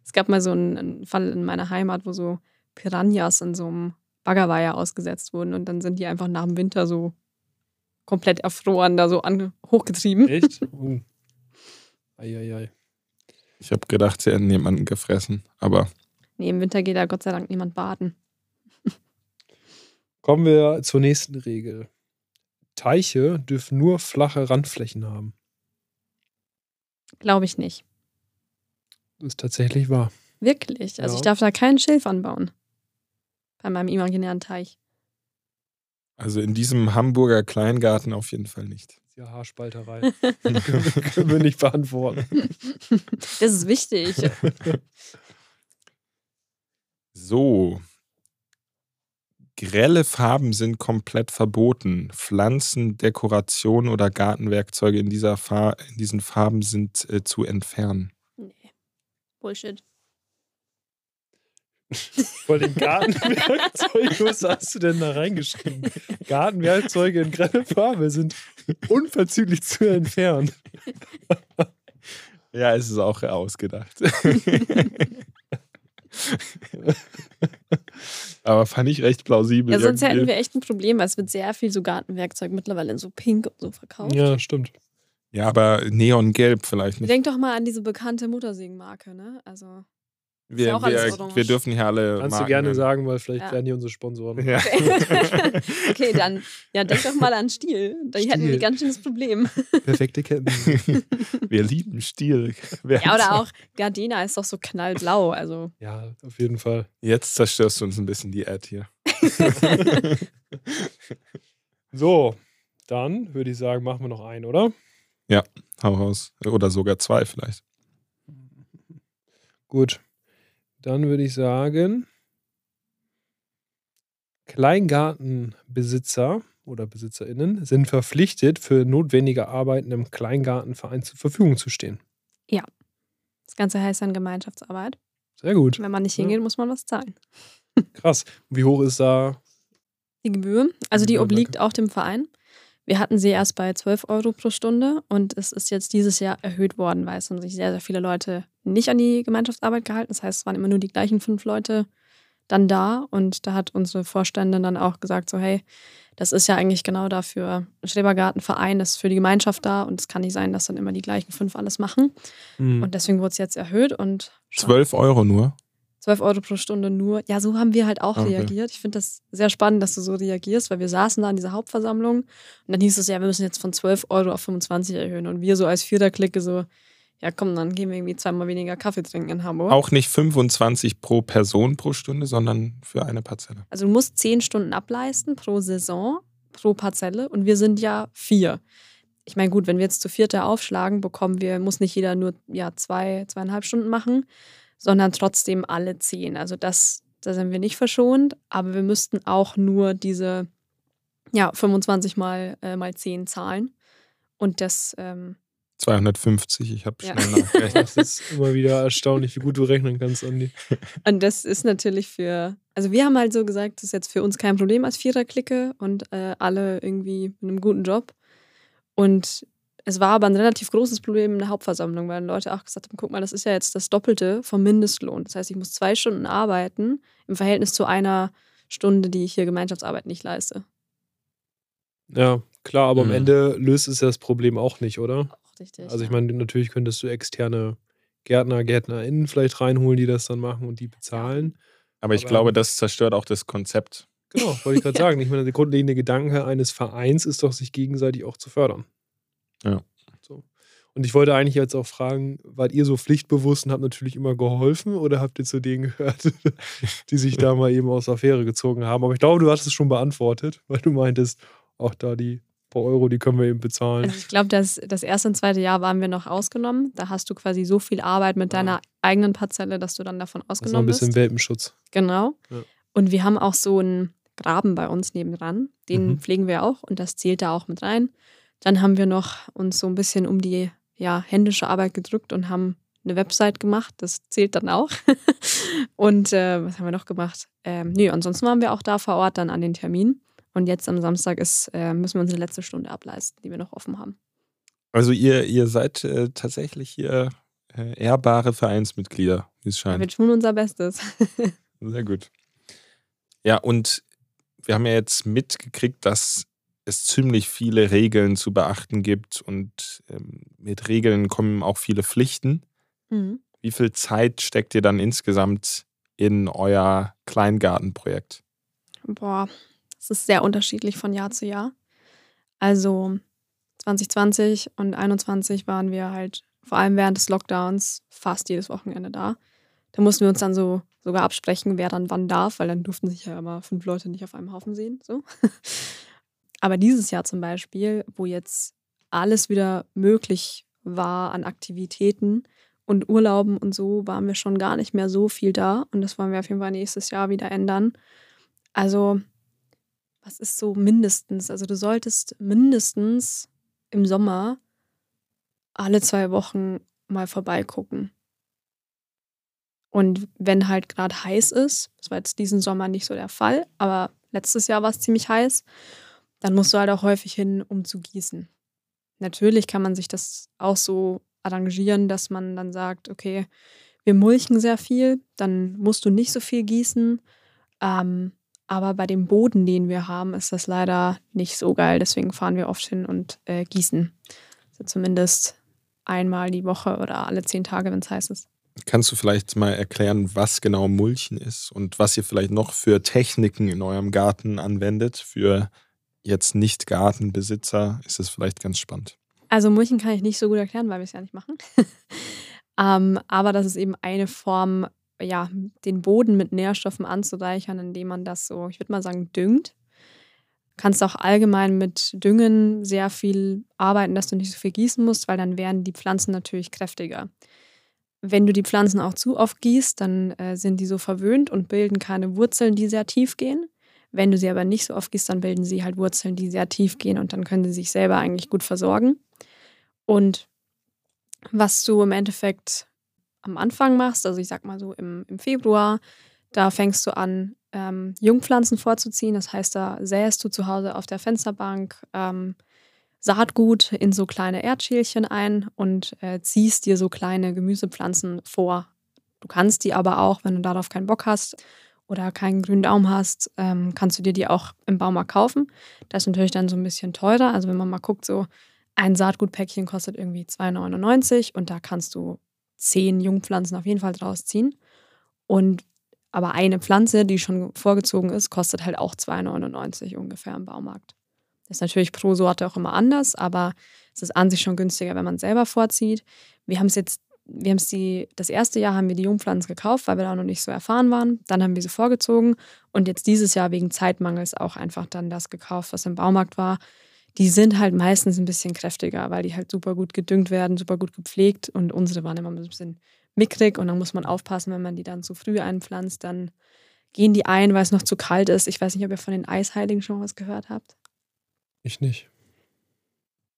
Es gab mal so einen, einen Fall in meiner Heimat, wo so Piranhas in so einem Baggerweiher ausgesetzt wurden und dann sind die einfach nach dem Winter so komplett erfroren, da so an, hochgetrieben.
Echt? Uh. Eieiei.
Ich habe gedacht, sie hätten jemanden gefressen. Aber
Nee, im Winter geht da Gott sei Dank niemand baden.
Kommen wir zur nächsten Regel. Teiche dürfen nur flache Randflächen haben.
Glaube ich nicht.
Das ist tatsächlich wahr.
Wirklich. Also
Ja.
ich darf da keinen Schilf anbauen. Bei meinem imaginären Teich.
Also in diesem Hamburger Kleingarten auf jeden Fall nicht.
Das ist ja Haarspalterei. können, wir, können wir nicht beantworten.
Das ist wichtig.
So. Grelle Farben sind komplett verboten. Pflanzen, Dekoration oder Gartenwerkzeuge in, dieser Fa in diesen Farben sind äh, zu entfernen.
Nee. Bullshit.
Vor den Gartenwerkzeugen, was hast du denn da reingeschrieben? Gartenwerkzeuge in grelle Farbe sind unverzüglich zu entfernen.
Ja, es ist auch ausgedacht. Aber fand ich recht plausibel.
Ja, sonst hätten
irgendwie.
wir echt ein Problem, weil es wird sehr viel so Gartenwerkzeug mittlerweile in so pink und so verkauft.
Ja, stimmt.
ja, aber Neongelb vielleicht nicht.
Denk doch mal an diese bekannte Muttersägenmarke, ne? Also. Ja
Wir,
auch alles
wir, wir dürfen hier alle.
Kannst du
Marken
gerne
nennen.
sagen, weil vielleicht
Ja.
werden die unsere Sponsoren.
Ja.
okay, dann. Ja, denk doch mal an Stiel. Da hätten wir ganz schönes Problem.
Perfekte Ketten.
wir lieben Stil. Wer
Ja, oder auch Gardena ist doch so knallblau. Also.
Ja, auf jeden Fall.
Jetzt zerstörst du uns ein bisschen die Ad hier.
So, dann würde ich sagen, machen wir noch einen, oder?
Hau raus. Oder sogar zwei vielleicht.
Gut. Dann würde ich sagen, Kleingartenbesitzer oder BesitzerInnen sind verpflichtet, für notwendige Arbeiten im Kleingartenverein zur Verfügung zu stehen.
Das Ganze heißt dann Gemeinschaftsarbeit.
Sehr gut.
Wenn man nicht
Ja.
hingeht, muss man was zahlen.
Krass. Wie hoch ist da?
Die Gebühr, also die
Ja,
obliegt auch dem Verein. Wir hatten sie erst bei 12 Euro pro Stunde und es ist jetzt dieses Jahr erhöht worden, weil es haben sich sehr, sehr viele Leute nicht an die Gemeinschaftsarbeit gehalten. Das heißt, es waren immer nur die gleichen fünf Leute dann da und da hat unsere Vorständin dann auch gesagt, so hey, das ist ja eigentlich genau dafür, ein Schrebergartenverein ist für die Gemeinschaft da und es kann nicht sein, dass dann immer die gleichen fünf alles machen.
Hm.
Und deswegen wurde es jetzt erhöht und schon
12 Euro nur.
12 Euro pro Stunde nur. Ja, so haben wir halt auch
Okay.
reagiert. Ich finde das sehr spannend, dass du so reagierst, weil wir saßen da in dieser Hauptversammlung und dann hieß es, ja, wir müssen jetzt von 12 Euro auf 25 erhöhen. Und wir so als Vierter-Clique so, ja komm, dann gehen wir irgendwie zweimal weniger Kaffee trinken in Hamburg.
Auch nicht 25 pro Person pro Stunde, sondern für eine Parzelle.
Also du musst 10 Stunden ableisten pro Saison, pro Parzelle und wir sind ja vier. Ich meine, gut, wenn wir jetzt zu vierter aufschlagen, bekommen wir, muss nicht jeder nur ja, zwei, zweieinhalb Stunden machen, sondern trotzdem alle zehn. Also das, da sind wir nicht verschont, aber wir müssten auch nur diese ja, 25 mal, äh, mal 10 zahlen. Und das, ähm,
250, ich habe
Ja.
schnell nachgerechnet.
Das ist immer wieder erstaunlich, wie gut du rechnen kannst, Andi.
Und das ist natürlich für, also wir haben halt so gesagt, das ist jetzt für uns kein Problem als Vierer-Clique und äh, alle irgendwie mit einem guten Job. Und es war aber ein relativ großes Problem in der Hauptversammlung, weil Leute auch gesagt haben, guck mal, das ist ja jetzt das Doppelte vom Mindestlohn. Das heißt, ich muss zwei Stunden arbeiten im Verhältnis zu einer Stunde, die ich hier Gemeinschaftsarbeit nicht leiste.
Ja, klar, aber am
Mhm.
Ende löst es ja das Problem auch nicht, oder?
Auch richtig.
Also ich
ja.
meine, natürlich könntest du externe Gärtner, GärtnerInnen vielleicht reinholen, die das dann machen und die bezahlen.
Aber ich
Aber-
glaube, das zerstört auch das Konzept.
Genau, wollte ich gerade sagen. Ich meine, der grundlegende Gedanke eines Vereins ist doch, sich gegenseitig auch zu fördern.
Ja.
So. Und ich wollte eigentlich jetzt auch fragen, wart ihr so pflichtbewusst und habt natürlich immer geholfen oder habt ihr zu denen gehört, die sich da mal eben aus der Affäre gezogen haben? Aber ich glaube, du hast es schon beantwortet, weil du meintest, auch da die paar Euro, die können wir eben bezahlen.
Also ich glaube, das, das erste und zweite Jahr waren wir noch ausgenommen. Da hast du quasi so viel Arbeit mit deiner eigenen Parzelle, dass du dann davon
Das ist noch ein
ausgenommen
bisschen
bist.
Welpenschutz.
Genau.
Ja.
Und wir haben auch so einen Graben bei uns nebendran. Den
Mhm.
pflegen wir auch und das zählt da auch mit rein. Dann haben wir noch uns so ein bisschen um die ja, händische Arbeit gedrückt und haben eine Website gemacht. Das zählt dann auch. und äh, was haben wir noch gemacht? Ähm, nee, ansonsten waren wir auch da vor Ort dann an den Termin. Und jetzt am Samstag ist, äh, müssen wir unsere letzte Stunde ableisten, die wir noch offen haben.
Also ihr, ihr seid äh, tatsächlich hier äh, ehrbare Vereinsmitglieder, wie es
Ja, wir
scheint.
tun unser Bestes.
Sehr gut. Ja, und wir haben ja jetzt mitgekriegt, dass es ziemlich viele Regeln zu beachten gibt und ähm, mit Regeln kommen auch viele Pflichten.
Mhm.
Wie viel Zeit steckt ihr dann insgesamt in euer Kleingartenprojekt?
Boah, das ist sehr unterschiedlich von Jahr zu Jahr. Also 2020 und 2021 waren wir halt vor allem während des Lockdowns fast jedes Wochenende da. Da mussten wir uns dann so sogar absprechen, wer dann wann darf, weil dann durften sich ja immer fünf Leute nicht auf einem Haufen sehen. So. Aber dieses Jahr zum Beispiel, wo jetzt alles wieder möglich war an Aktivitäten und Urlauben und so, waren wir schon gar nicht mehr so viel da. Und das wollen wir auf jeden Fall nächstes Jahr wieder ändern. Also, was ist so mindestens? Also, du solltest mindestens im Sommer alle zwei Wochen mal vorbeigucken. Und wenn halt gerade heiß ist, das war jetzt diesen Sommer nicht so der Fall, aber letztes Jahr war es ziemlich heiß, dann musst du halt auch häufig hin, um zu gießen. Natürlich kann man sich das auch so arrangieren, dass man dann sagt, okay, wir mulchen sehr viel, dann musst du nicht so viel gießen. Ähm, aber bei dem Boden, den wir haben, ist das leider nicht so geil. Deswegen fahren wir oft hin und äh, gießen. Also zumindest einmal die Woche oder alle zehn Tage, wenn es heiß ist.
Kannst du vielleicht mal erklären, was genau Mulchen ist und was ihr vielleicht noch für Techniken in eurem Garten anwendet? Für jetzt nicht Gartenbesitzer ist es vielleicht ganz spannend.
Also Mulchen kann ich nicht so gut erklären, weil wir es ja nicht machen. ähm, aber das ist eben eine Form, ja, den Boden mit Nährstoffen anzureichern, indem man das so, ich würde mal sagen, düngt. Kannst auch allgemein mit Düngen sehr viel arbeiten, dass du nicht so viel gießen musst, weil dann werden die Pflanzen natürlich kräftiger. Wenn du die Pflanzen auch zu oft gießt, dann äh, sind die so verwöhnt und bilden keine Wurzeln, die sehr tief gehen. Wenn du sie aber nicht so oft gießt, dann bilden sie halt Wurzeln, die sehr tief gehen und dann können sie sich selber eigentlich gut versorgen. Und was du im Endeffekt am Anfang machst, also ich sag mal so im, im Februar, da fängst du an, ähm, Jungpflanzen vorzuziehen. Das heißt, da säst du zu Hause auf der Fensterbank ähm, Saatgut in so kleine Erdschälchen ein und äh, ziehst dir so kleine Gemüsepflanzen vor. Du kannst die aber auch, wenn du darauf keinen Bock hast oder keinen grünen Daumen hast, ähm, kannst du dir die auch im Baumarkt kaufen. Das ist natürlich dann so ein bisschen teurer. Also wenn man mal guckt, so ein Saatgutpäckchen kostet irgendwie 2,99 und da kannst du zehn Jungpflanzen auf jeden Fall draus ziehen. Und Aber eine Pflanze, die schon vorgezogen ist, kostet halt auch 2,99 ungefähr im Baumarkt. Das ist natürlich pro Sorte auch immer anders, aber es ist an sich schon günstiger, wenn man selber vorzieht. Wir haben es jetzt, wir haben es die, das erste Jahr haben wir die Jungpflanzen gekauft, weil wir da noch nicht so erfahren waren. Dann haben wir sie vorgezogen und jetzt dieses Jahr wegen Zeitmangels auch einfach dann das gekauft, was im Baumarkt war. Die sind halt meistens ein bisschen kräftiger, weil die halt super gut gedüngt werden, super gut gepflegt und unsere waren immer ein bisschen mickrig und dann muss man aufpassen, wenn man die dann zu früh einpflanzt, dann gehen die ein, weil es noch zu kalt ist. Ich weiß nicht, ob ihr von den Eisheiligen schon was gehört habt.
Ich nicht.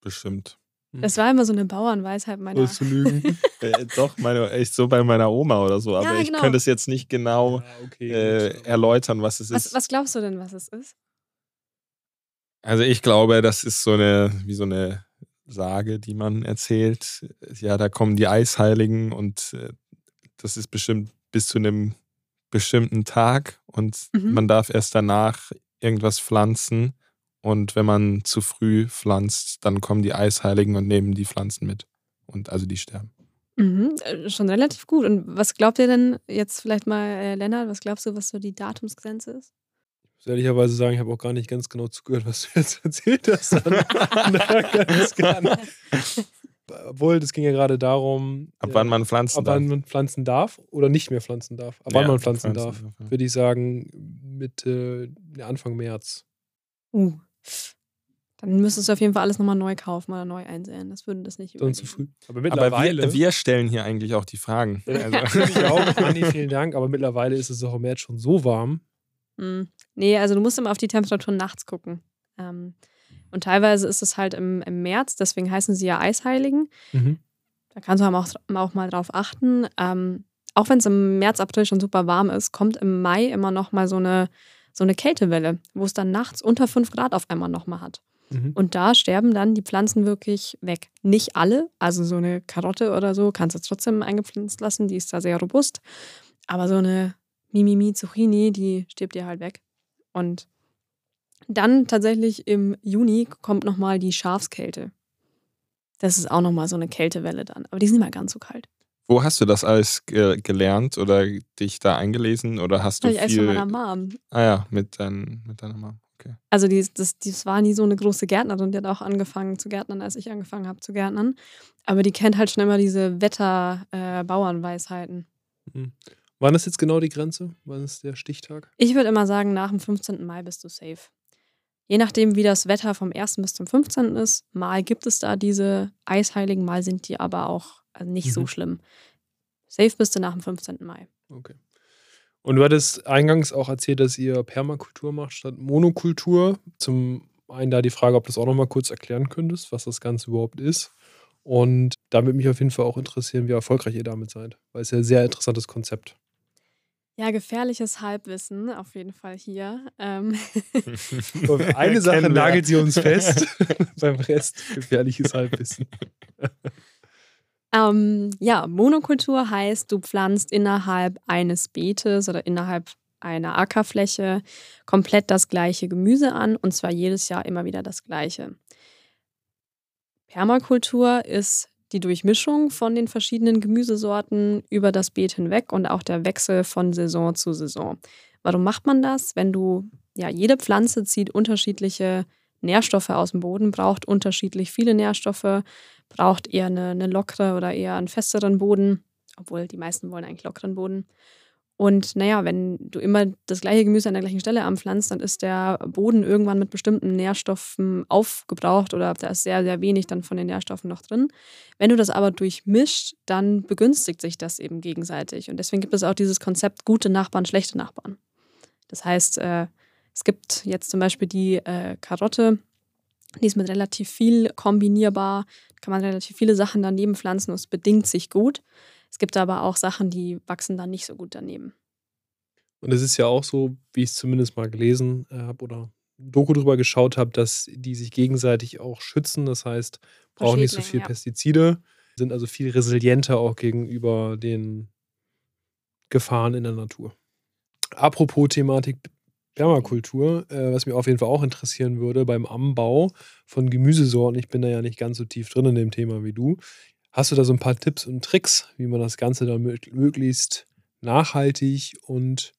Bestimmt.
Das war immer so eine Bauernweisheit meiner.
Du lügen?
äh, doch, meine, echt so bei meiner Oma oder so. Aber
Ja,
ich
genau.
könnte es jetzt nicht genau
Ja, okay,
äh, erläutern, was es
Was,
ist.
was glaubst du denn, was es ist?
Also ich glaube, das ist so eine, wie so eine Sage, die man erzählt. Ja, da kommen die Eisheiligen und äh, das ist bestimmt bis zu einem bestimmten Tag und
Mhm.
man darf erst danach irgendwas pflanzen. Und wenn man zu früh pflanzt, dann kommen die Eisheiligen und nehmen die Pflanzen mit. Und also die sterben.
Mhm, äh, schon relativ gut. Und was glaubt ihr denn jetzt vielleicht mal, äh, Lennart, was glaubst du, was so die Datumsgrenze ist?
Ich muss ehrlicherweise sagen, ich habe auch gar nicht ganz genau zugehört, was du jetzt erzählt hast. Obwohl, das ging ja gerade darum,
Ab
äh,
wann man pflanzen
ab
darf.
wann man pflanzen darf oder nicht mehr pflanzen darf. Ab wann
Ja,
man pflanzen
pflanzen
darf,
darf, ja.
würde ich sagen, Mitte, ja, Anfang März.
Uh. Dann müsstest du auf jeden Fall alles nochmal neu kaufen oder neu einsehen. Das würde das nicht
Dann zu früh. Aber
Aber
mittlerweile.
wir, wir stellen hier eigentlich auch die Fragen.
Ja,
Also,
ich auch. Anni, vielen Dank. Aber mittlerweile ist es auch im März schon so warm.
Mm. Nee, also du musst immer auf die Temperatur nachts gucken. Ähm, und teilweise ist es halt im, im März, deswegen heißen sie ja Eisheiligen.
Mhm.
Da kannst du aber auch, auch mal drauf achten. Ähm, auch wenn es im März, April schon super warm ist, kommt im Mai immer noch mal so eine, so eine Kältewelle, wo es dann nachts unter 5 Grad auf einmal noch mal hat.
Mhm.
Und da sterben dann die Pflanzen wirklich weg. Nicht alle, also so eine Karotte oder so kannst du trotzdem eingepflanzt lassen, die ist da sehr robust. Aber so eine Mimimi Zucchini, die stirbt dir halt weg. Und dann tatsächlich im Juni kommt nochmal die Schafskälte. Das ist auch nochmal so eine Kältewelle dann. Aber die sind nicht mehr ganz so kalt.
Wo hast du das alles ge gelernt oder dich da eingelesen oder hast du
Habe ich von
viel?
meiner Mom.
Ah ja, mit, dein, mit deiner Mom. Okay.
Also die, das, das war nie so eine große Gärtnerin, die hat auch angefangen zu gärtnern, als ich angefangen habe zu gärtnern. Aber die kennt halt schon immer diese Wetter-Bauernweisheiten.
Wann ist jetzt genau die Grenze? Wann ist der Stichtag?
ich würde immer sagen, nach dem 15. Mai bist du safe. Je nachdem, wie das Wetter vom 1. bis zum 15. ist, mal gibt es da diese Eisheiligen, mal sind die aber auch äh, nicht so
Mhm.
schlimm. Safe bist du nach dem 15. Mai.
Okay. Und du hattest eingangs auch erzählt, dass ihr Permakultur macht statt Monokultur. Zum einen da die Frage, ob du das auch nochmal kurz erklären könntest, was das Ganze überhaupt ist. Und da würde mich auf jeden Fall auch interessieren, wie erfolgreich ihr damit seid. Weil es ja ein sehr interessantes Konzept.
Ja, gefährliches Halbwissen auf jeden Fall hier. Ähm,
eine Sache nagelt sie uns fest, beim Rest gefährliches Halbwissen.
Ähm, ja, Monokultur heißt, du pflanzt innerhalb eines Beetes oder innerhalb einer Ackerfläche komplett das gleiche Gemüse an und zwar jedes Jahr immer wieder das gleiche. Permakultur ist die Durchmischung von den verschiedenen Gemüsesorten über das Beet hinweg und auch der Wechsel von Saison zu Saison. Warum macht man das? Wenn du, ja, jede Pflanze zieht unterschiedliche Nährstoffe aus dem Boden, braucht unterschiedlich viele Nährstoffe, braucht eher eine, eine lockere oder eher einen festeren Boden, obwohl die meisten wollen eigentlich lockeren Boden. Und naja, wenn du immer das gleiche Gemüse an der gleichen Stelle anpflanzt, dann ist der Boden irgendwann mit bestimmten Nährstoffen aufgebraucht oder da ist sehr, sehr wenig dann von den Nährstoffen noch drin. Wenn du das aber durchmischt, dann begünstigt sich das eben gegenseitig. Und deswegen gibt es auch dieses Konzept gute Nachbarn, schlechte Nachbarn. Das heißt, äh, es gibt jetzt zum Beispiel die äh, Karotte, die ist mit relativ viel kombinierbar, kann man relativ viele Sachen daneben pflanzen und es bedingt sich gut. Es gibt aber auch Sachen, die wachsen dann nicht so gut daneben.
Und es ist ja auch so, wie ich es zumindest mal gelesen äh, habe oder Doku drüber geschaut habe, dass die sich gegenseitig auch schützen. Das heißt, brauchen nicht so viel
ja.
Pestizide, sind also viel resilienter auch gegenüber den Gefahren in der Natur. Apropos Thematik Permakultur, äh, was mir auf jeden Fall auch interessieren würde beim Anbau von Gemüsesorten, ich bin da ja nicht ganz so tief drin in dem Thema wie du. Hast du da so ein paar Tipps und Tricks, wie man das Ganze dann mö- möglichst nachhaltig und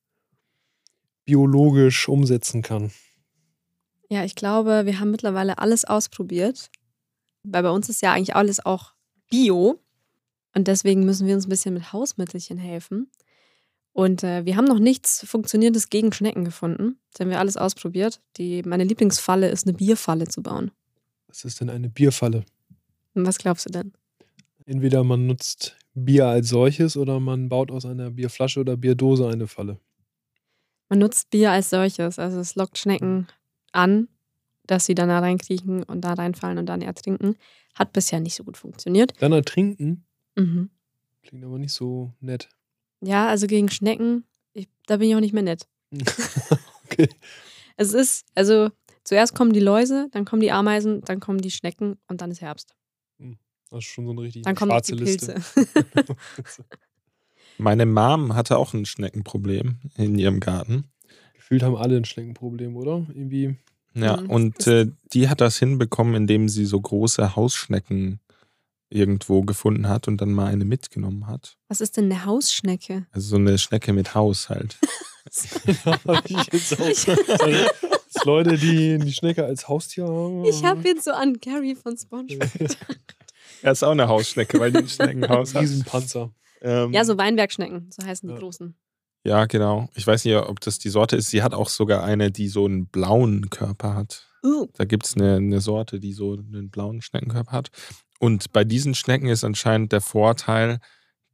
biologisch umsetzen kann?
Ja, ich glaube, wir haben mittlerweile alles ausprobiert. Weil bei uns ist ja eigentlich alles auch Bio. Und deswegen müssen wir uns ein bisschen mit Hausmittelchen helfen. Und äh, wir haben noch nichts Funktionierendes gegen Schnecken gefunden. Das haben wir alles ausprobiert. Die, meine Lieblingsfalle ist, eine Bierfalle zu bauen.
Was ist denn eine Bierfalle?
Und was glaubst du denn?
Entweder man nutzt Bier als solches oder man baut aus einer Bierflasche oder Bierdose eine Falle.
Man nutzt Bier als solches. Also es lockt Schnecken an, dass sie dann da reinkriechen und da reinfallen und dann ertrinken. Hat bisher nicht so gut funktioniert.
Dann ertrinken?
Mhm.
Klingt aber nicht so nett.
Ja, also gegen Schnecken, ich, da bin ich auch nicht mehr nett.
okay.
Es ist, also zuerst kommen die Läuse, dann kommen die Ameisen, dann kommen die Schnecken und dann ist Herbst.
Das ist schon so eine richtig
Dann
schwarze
die
Liste.
Pilze.
Meine Mom hatte auch ein Schneckenproblem in ihrem Garten.
Gefühlt haben alle ein Schneckenproblem, oder? Irgendwie.
Ja,
Mhm.
und äh, die hat das hinbekommen, indem sie so große Hausschnecken irgendwo gefunden hat und dann mal eine mitgenommen hat.
Was ist denn eine Hausschnecke?
Also so eine Schnecke mit Haus halt.
Hab ich jetzt auch. Das Leute, die die Schnecke als Haustier haben.
Ich habe jetzt so an Gary von SpongeBob.
Er ist auch eine Hausschnecke, weil die ein Schneckenhaus hat.
Riesenpanzer.
Ähm,
Ja, so Weinbergschnecken, so heißen die
Ja.
großen.
ja, genau. Ich weiß nicht, ob das die Sorte ist. Sie hat auch sogar eine, die so einen blauen Körper hat.
Uh,
Da gibt es eine, eine Sorte, die so einen blauen Schneckenkörper hat. Und bei diesen Schnecken ist anscheinend der Vorteil,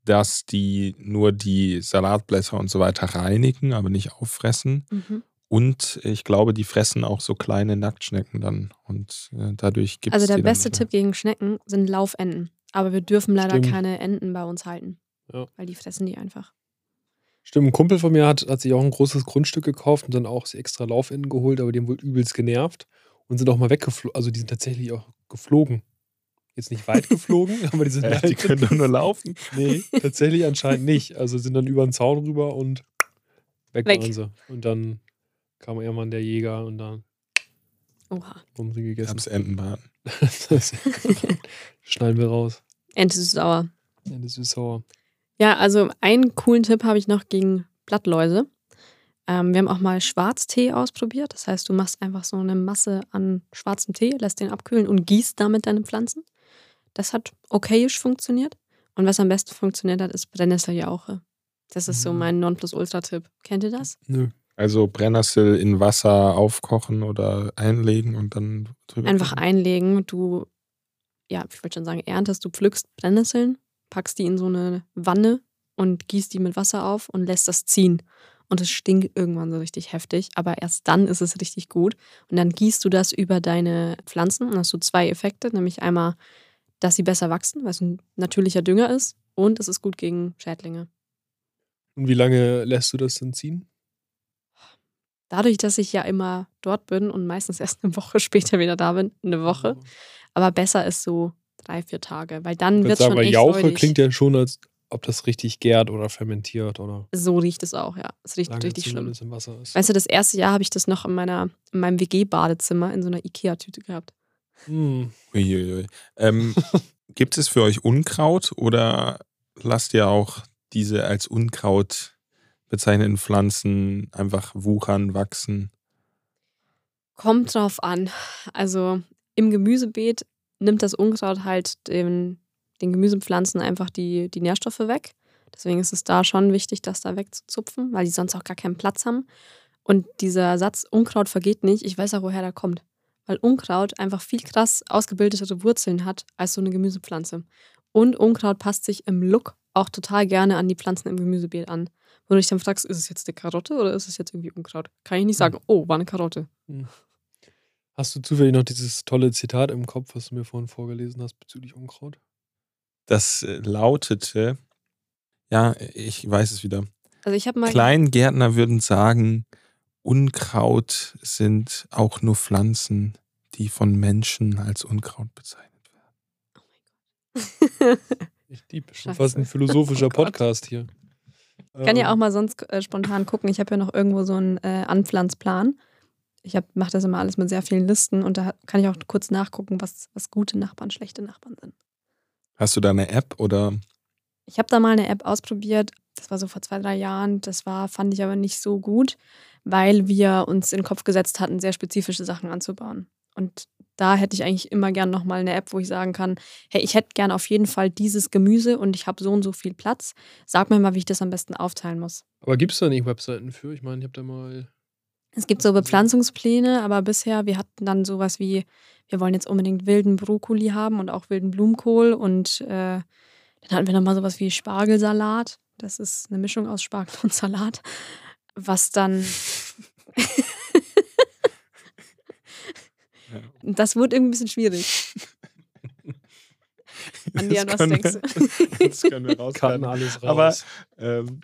dass die nur die Salatblätter und so weiter reinigen, aber nicht auffressen.
mhm.
Und ich glaube, die fressen auch so kleine Nacktschnecken dann. Und äh, dadurch gibt es.
Also der beste Tipp gegen Schnecken sind Laufenten. Aber wir dürfen leider
Stimmt.
keine Enten bei uns halten.
Ja.
Weil die fressen die einfach.
Stimmt, ein Kumpel von mir hat, hat sich auch ein großes Grundstück gekauft und dann auch sich extra Laufenden geholt, aber die haben wohl übelst genervt und sind auch mal weggeflogen. Also die sind tatsächlich auch geflogen. Jetzt nicht weit geflogen, aber die sind.
Äh,
halt
die können doch nur laufen.
Nee, tatsächlich anscheinend nicht. Also sind dann über den Zaun rüber und weg,
Weg.
waren sie. Und dann kam irgendwann der Jäger und dann
Oha.
haben sie gegessen.
hab's Entenbahn.
schneiden wir raus.
Ente ist sauer.
Ja, das ist sauer.
Ja, also einen coolen Tipp habe ich noch gegen Blattläuse. Ähm, wir haben auch mal Schwarztee ausprobiert. Das heißt, du machst einfach so eine Masse an schwarzem Tee, lässt den abkühlen und gießt damit deine Pflanzen. Das hat okayisch funktioniert. Und was am besten funktioniert hat, ist Brennnesseljauche. Das ist so
Mhm.
mein Nonplusultra-Tipp. Kennt ihr das?
Nö.
Also Brennnessel in Wasser aufkochen oder einlegen und dann drüber.
Einfach
kippen.
einlegen. Du, ja, ich wollte schon sagen, erntest, du pflückst Brennnesseln, packst die in so eine Wanne und gießt die mit Wasser auf und lässt das ziehen. Und es stinkt irgendwann so richtig heftig, aber erst dann ist es richtig gut. Und dann gießt du das über deine Pflanzen und hast du zwei Effekte, nämlich einmal, dass sie besser wachsen, weil es ein natürlicher Dünger ist und es ist gut gegen Schädlinge.
Und wie lange lässt du das denn ziehen?
Dadurch, dass ich ja immer dort bin und meistens erst eine Woche später wieder da bin, eine Woche. Aber besser ist so drei, vier Tage, weil dann wird
sagen,
schon
weil
echt
Jauche
räudig.
klingt ja schon, als ob das richtig gärt oder fermentiert oder
So riecht es auch, ja. Es riecht richtig schlimm.
zumindest im Wasser ist.
Weißt du, das erste Jahr habe ich das noch in, meiner, in meinem WG-Badezimmer in so einer Ikea-Tüte gehabt.
Hm.
Ähm, gibt es für euch Unkraut oder lasst ihr auch diese als Unkraut bezeichneten Pflanzen einfach wuchern, wachsen?
Kommt drauf an. Also im Gemüsebeet nimmt das Unkraut halt den, den Gemüsepflanzen einfach die, die Nährstoffe weg. Deswegen ist es da schon wichtig, das da wegzuzupfen, weil die sonst auch gar keinen Platz haben. Und dieser Satz Unkraut vergeht nicht, ich weiß auch, woher der kommt. Weil Unkraut einfach viel krass ausgebildete Wurzeln hat als so eine Gemüsepflanze. Und Unkraut passt sich im Look auch total gerne an die Pflanzen im Gemüsebeet an. Wo du dich dann fragst, ist es jetzt eine Karotte oder ist es jetzt irgendwie Unkraut? Kann ich nicht sagen, oh, war eine Karotte.
Hast du zufällig noch dieses tolle Zitat im Kopf, was du mir vorhin vorgelesen hast bezüglich Unkraut?
Das äh, lautete, ja, ich weiß es wieder.
Also ich habe mal
Kleingärtner würden sagen, Unkraut sind auch nur Pflanzen, die von Menschen als Unkraut bezeichnet werden.
Ich lieb, schon fast ein philosophischer
Oh.
Podcast hier.
Ich kann ja
Ähm,
auch mal sonst äh, spontan gucken. Ich habe ja noch irgendwo so einen äh, Anpflanzplan. Ich mache das immer alles mit sehr vielen Listen und da kann ich auch kurz nachgucken, was, was gute Nachbarn, schlechte Nachbarn sind.
Hast du da eine App oder?
Ich habe da mal eine App ausprobiert, das war so vor zwei, drei Jahren. Das war, fand ich aber nicht so gut, weil wir uns in den Kopf gesetzt hatten, sehr spezifische Sachen anzubauen. Und da hätte ich eigentlich immer gern nochmal eine App, wo ich sagen kann, hey, ich hätte gern auf jeden Fall dieses Gemüse und ich habe so und so viel Platz. Sag mir mal, wie ich das am besten aufteilen muss.
Aber gibt es da nicht Webseiten für? Ich meine, ich habe da mal.
Es gibt so Bepflanzungspläne, aber bisher, wir hatten dann sowas wie, wir wollen jetzt unbedingt wilden Brokkoli haben und auch wilden Blumenkohl und äh, dann hatten wir nochmal sowas wie Spargelsalat. Das ist eine Mischung aus Spargel und Salat, was dann. Das wurde irgendwie ein bisschen schwierig. An was
können
denkst
wir- Das können wir rauskarten.
alles raus.
Aber ähm,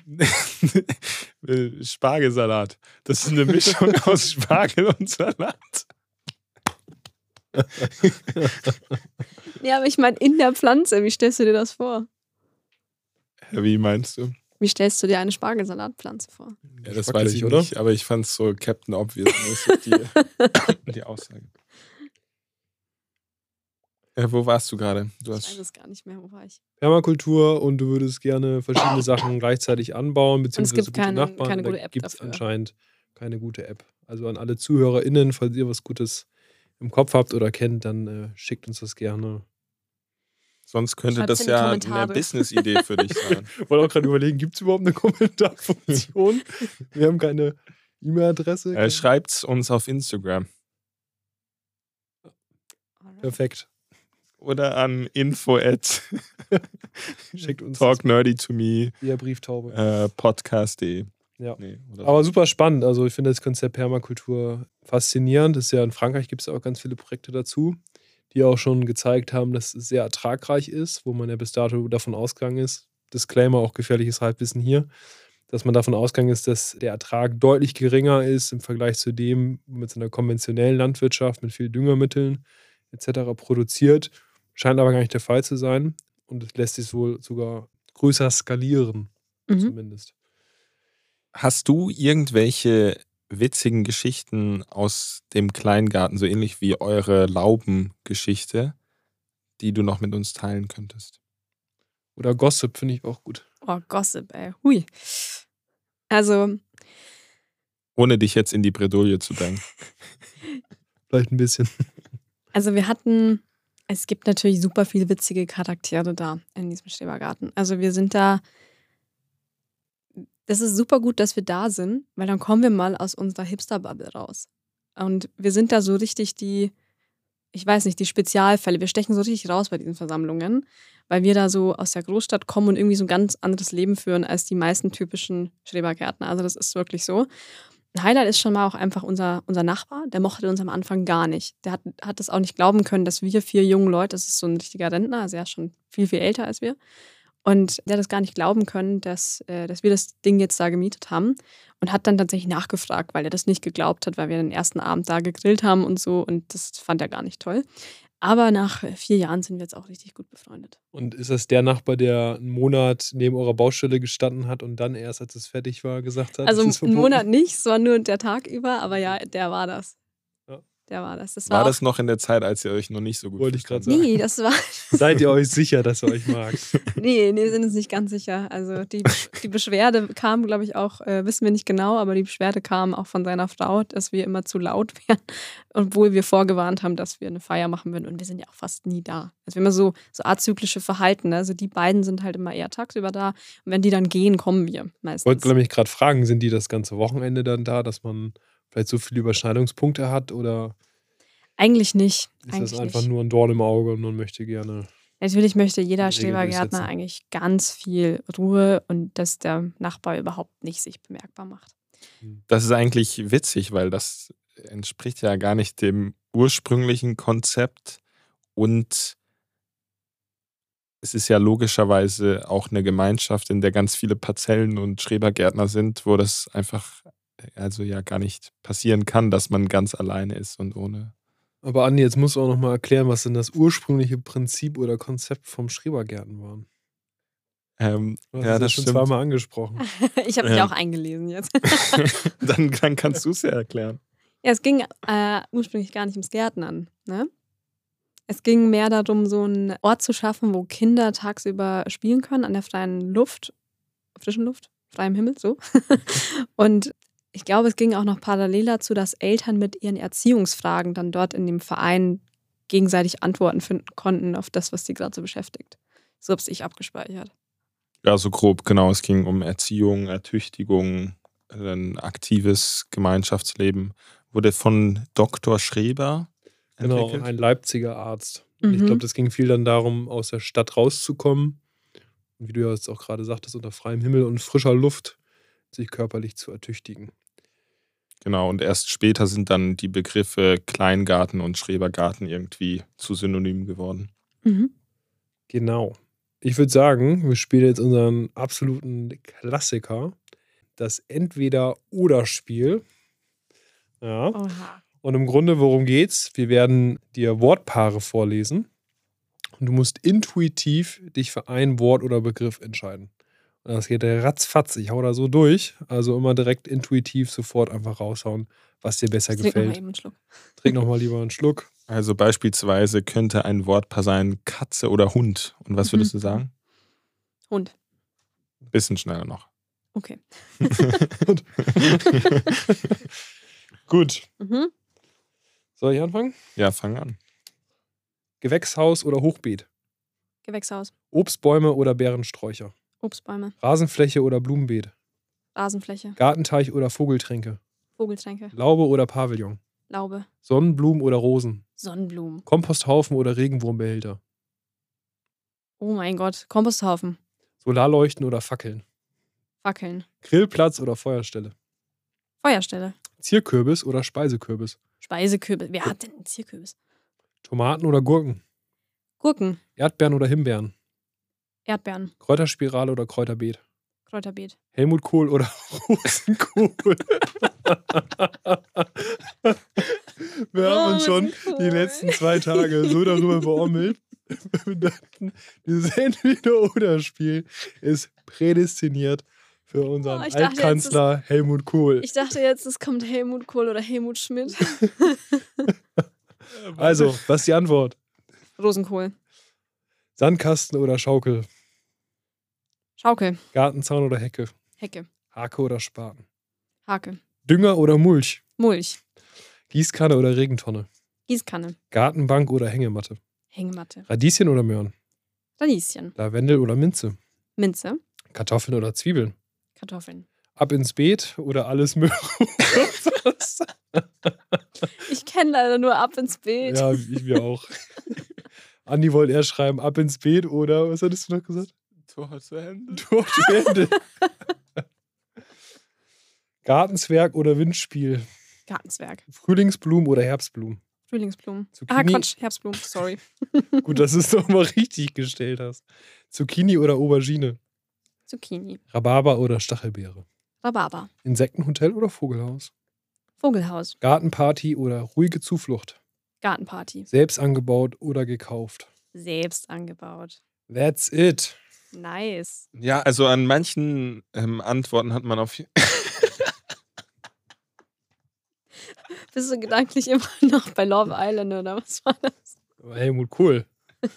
Spargelsalat. Das ist eine Mischung aus Spargel und Salat.
Ja, aber ich meine, in der Pflanze, wie stellst du dir das vor?
Wie meinst du?
Wie stellst du dir eine Spargelsalatpflanze vor?
Ja, das weiß ich
oder?
nicht, aber ich fand es so Captain Obvious die, die Aussage. Äh, wo warst du gerade? Du
Ich weiß
hast
es gar nicht mehr, wo war ich?
Permakultur und du würdest gerne verschiedene Sachen gleichzeitig anbauen, beziehungsweise
gibt
gute
keine-
Nachbarn.
keine
Da
gute App
gibt es anscheinend keine gute App. Also an alle ZuhörerInnen, falls ihr was Gutes im Kopf habt oder kennt, dann äh, schickt uns das gerne.
sonst könnte
Schreib's
das ja eine. Business-Idee für dich sein.
Ich wollte auch gerade überlegen, gibt es überhaupt eine Kommentarfunktion? Wir haben keine E-Mail-Adresse.
äh, Schreibt's uns auf Instagram.
Perfekt.
oder an info at
Schickt uns
talk nerdy to me
das via Brieftaube.
äh, podcast.de.
Ja.
Nee,
Aber super spannend. Also ich finde das Konzept Permakultur faszinierend. Das ist ja in Frankreich gibt es auch ganz viele Projekte dazu, die auch schon gezeigt haben, dass es sehr ertragreich ist, wo man ja bis dato davon ausgegangen ist. Disclaimer, auch gefährliches Halbwissen hier, dass man davon ausgegangen ist, dass der Ertrag deutlich geringer ist im Vergleich zu dem mit so einer konventionellen Landwirtschaft mit viel Düngermitteln etc. produziert. Scheint aber gar nicht der Fall zu sein. Und es lässt sich wohl sogar größer skalieren,
Mhm.
zumindest.
Hast du irgendwelche witzigen Geschichten aus dem Kleingarten, so ähnlich wie eure Laubengeschichte, die du noch mit uns teilen könntest?
Oder Gossip finde ich auch gut.
Oh, Gossip, ey. Hui. Also,
Ohne dich jetzt in die Bredouille zu denken.
Vielleicht ein bisschen.
also wir hatten, es gibt natürlich super viele witzige Charaktere da in diesem Schrebergarten. Also wir sind da, das ist super gut, dass wir da sind, weil dann kommen wir mal aus unserer Hipster-Bubble raus. Und wir sind da so richtig die, ich weiß nicht, die Spezialfälle. Wir stechen so richtig raus bei diesen Versammlungen, weil wir da so aus der Großstadt kommen und irgendwie so ein ganz anderes Leben führen als die meisten typischen Schrebergärtner. Also das ist wirklich so. Ein Highlight ist schon mal auch einfach unser, unser Nachbar, der mochte uns am Anfang gar nicht. Der hat, hat das auch nicht glauben können, dass wir vier junge Leute, das ist so ein richtiger Rentner, also er ist schon viel, viel älter als wir. Und der hat das gar nicht glauben können, dass, äh, dass wir das Ding jetzt da gemietet haben. Und hat dann tatsächlich nachgefragt, weil er das nicht geglaubt hat, weil wir den ersten Abend da gegrillt haben und so. Und das fand er gar nicht toll. Aber nach äh, vier Jahren sind wir jetzt auch richtig gut befreundet.
Und ist das der Nachbar, der einen Monat neben eurer Baustelle gestanden hat und dann erst, als es fertig war, gesagt hat?
Also einen? Monat nicht, es war nur der Tag über, aber ja, der war das. Der war das. das
War
auch-
das noch in der Zeit, als ihr euch noch nicht so gut
Wollte ich gerade sagen.
Nee, das war.
Seid ihr euch sicher, dass er euch mag?
Nee, nee, sind uns nicht ganz sicher. Also die, die Beschwerde kam, glaube ich, auch, äh, wissen wir nicht genau, aber die Beschwerde kam auch von seiner Frau, dass wir immer zu laut wären, obwohl wir vorgewarnt haben, dass wir eine Feier machen würden. Und wir sind ja auch fast nie da. Also wir haben immer so, so azyklische Verhalten. ne? Also die beiden sind halt immer eher tagsüber da. Und wenn die dann gehen, kommen wir
Ich
meistens.
wollte nämlich gerade fragen, sind die das ganze Wochenende dann da, dass man vielleicht so viele Überschneidungspunkte hat oder
Eigentlich nicht.
ist
Eigentlich
das einfach
nicht.
nur ein Dorn im Auge und man möchte gerne.
Natürlich möchte jeder Schrebergärtner eigentlich ganz viel Ruhe und dass der Nachbar überhaupt nicht sich bemerkbar macht.
Das ist eigentlich witzig, weil das entspricht ja gar nicht dem ursprünglichen Konzept und es ist ja logischerweise auch eine Gemeinschaft, in der ganz viele Parzellen und Schrebergärtner sind, wo das einfach also ja gar nicht passieren kann, dass man ganz alleine ist und ohne.
Aber Andi, jetzt musst du auch nochmal erklären, was denn das ursprüngliche Prinzip oder Konzept vom Schrebergärten war.
Ähm,
Du hast
ja, das
schon
stimmt.
zweimal angesprochen.
Ich habe mich
Ja.
auch eingelesen jetzt.
dann, dann kannst du es ja erklären.
Ja, es ging äh, ursprünglich gar nicht ums Gärtnern. Ne? Es ging mehr darum, so einen Ort zu schaffen, wo Kinder tagsüber spielen können, an der freien Luft, frischen Luft, freiem Himmel, so. und ich glaube, es ging auch noch parallel dazu, dass Eltern mit ihren Erziehungsfragen dann dort in dem Verein gegenseitig Antworten finden konnten auf das, was sie gerade so beschäftigt. So habe ich abgespeichert.
Ja, so grob, genau. Es ging um Erziehung, Ertüchtigung, ein aktives Gemeinschaftsleben. Wurde von Dr. Schreber
Genau,
entwickelt.
ein Leipziger Arzt. Und Ich
Mhm.
glaube, das ging viel dann darum, aus der Stadt rauszukommen. Und wie du ja jetzt auch gerade sagtest, unter freiem Himmel und frischer Luft sich körperlich zu ertüchtigen.
Genau, und erst später sind dann die Begriffe Kleingarten und Schrebergarten irgendwie zu Synonymen geworden.
Mhm.
Genau. Ich würde sagen, wir spielen jetzt unseren absoluten Klassiker, das Entweder-Oder-Spiel. Ja.
Oha.
Und im Grunde, worum geht's? Wir werden dir Wortpaare vorlesen und du musst intuitiv dich für ein Wort oder Begriff entscheiden. Das geht ratzfatz. Ich hau da so durch. Also immer direkt intuitiv sofort einfach raushauen, was dir besser
Ich trink noch mal
gefällt.
eben einen Schluck.
Trink nochmal lieber einen Schluck.
Also beispielsweise könnte ein Wortpaar sein Katze oder Hund. Und was
Mhm.
würdest du sagen?
Hund.
Bisschen schneller noch.
Okay.
Gut.
Mhm.
Soll ich anfangen?
Ja, fang an.
Gewächshaus oder Hochbeet?
Gewächshaus.
Obstbäume oder Beerensträucher?
Obstbäume.
Rasenfläche oder Blumenbeet?
Rasenfläche.
Gartenteich oder Vogeltränke?
Vogeltränke.
Laube oder Pavillon?
Laube.
Sonnenblumen oder Rosen?
Sonnenblumen.
Komposthaufen oder Regenwurmbehälter?
Oh mein Gott. Komposthaufen.
Solarleuchten oder Fackeln?
Wackeln.
Grillplatz oder Feuerstelle?
Feuerstelle.
Zierkürbis oder Speisekürbis?
Speisekürbis. Wer hat denn einen Zierkürbis?
Tomaten oder Gurken?
Gurken.
Erdbeeren oder Himbeeren?
Erdbeeren.
Kräuterspirale oder Kräuterbeet?
Kräuterbeet.
Helmut Kohl oder Rosenkohl? Wir haben uns schon die letzten zwei Tage so darüber beommelt. Wir dachten, dieses Entweder-Oder-Spiel ist prädestiniert für unseren
Oh, dachte, jetzt
Altkanzler Helmut Kohl.
Ich dachte jetzt, es kommt Helmut Kohl oder Helmut Schmidt.
Also, was ist die Antwort?
Rosenkohl.
Sandkasten oder Schaukel?
Schaukel.
Gartenzaun oder Hecke?
Hecke.
Hake oder Spaten?
Hake.
Dünger oder Mulch?
Mulch.
Gießkanne oder Regentonne?
Gießkanne.
Gartenbank oder Hängematte?
Hängematte.
Radieschen oder Möhren?
Radieschen.
Lavendel oder Minze?
Minze.
Kartoffeln oder Zwiebeln?
Kartoffeln.
Ab ins Beet oder alles Möhren?
Ich kenne leider nur ab ins Beet.
ja, ich mir auch. Andi wollte eher schreiben, ab ins Beet oder, was hattest du noch gesagt?
Tor zu Ende.
Tor zu Ende. Gartenzwerg oder Windspiel?
Gartenzwerg.
Frühlingsblumen oder Herbstblumen?
Frühlingsblumen.
Zucchini.
Ah, Quatsch. Herbstblumen. Sorry.
Gut, dass du es nochmal richtig gestellt hast. Zucchini oder Aubergine?
Zucchini.
Rhabarber oder Stachelbeere?
Rhabarber.
Insektenhotel oder Vogelhaus?
Vogelhaus.
Gartenparty oder ruhige Zuflucht?
Gartenparty.
Selbst angebaut oder gekauft?
Selbst angebaut.
That's it.
Nice.
Ja, also an manchen ähm, Antworten hat man auf.
Bist du gedanklich immer noch bei Love Island oder was war das?
Helmut Kohl.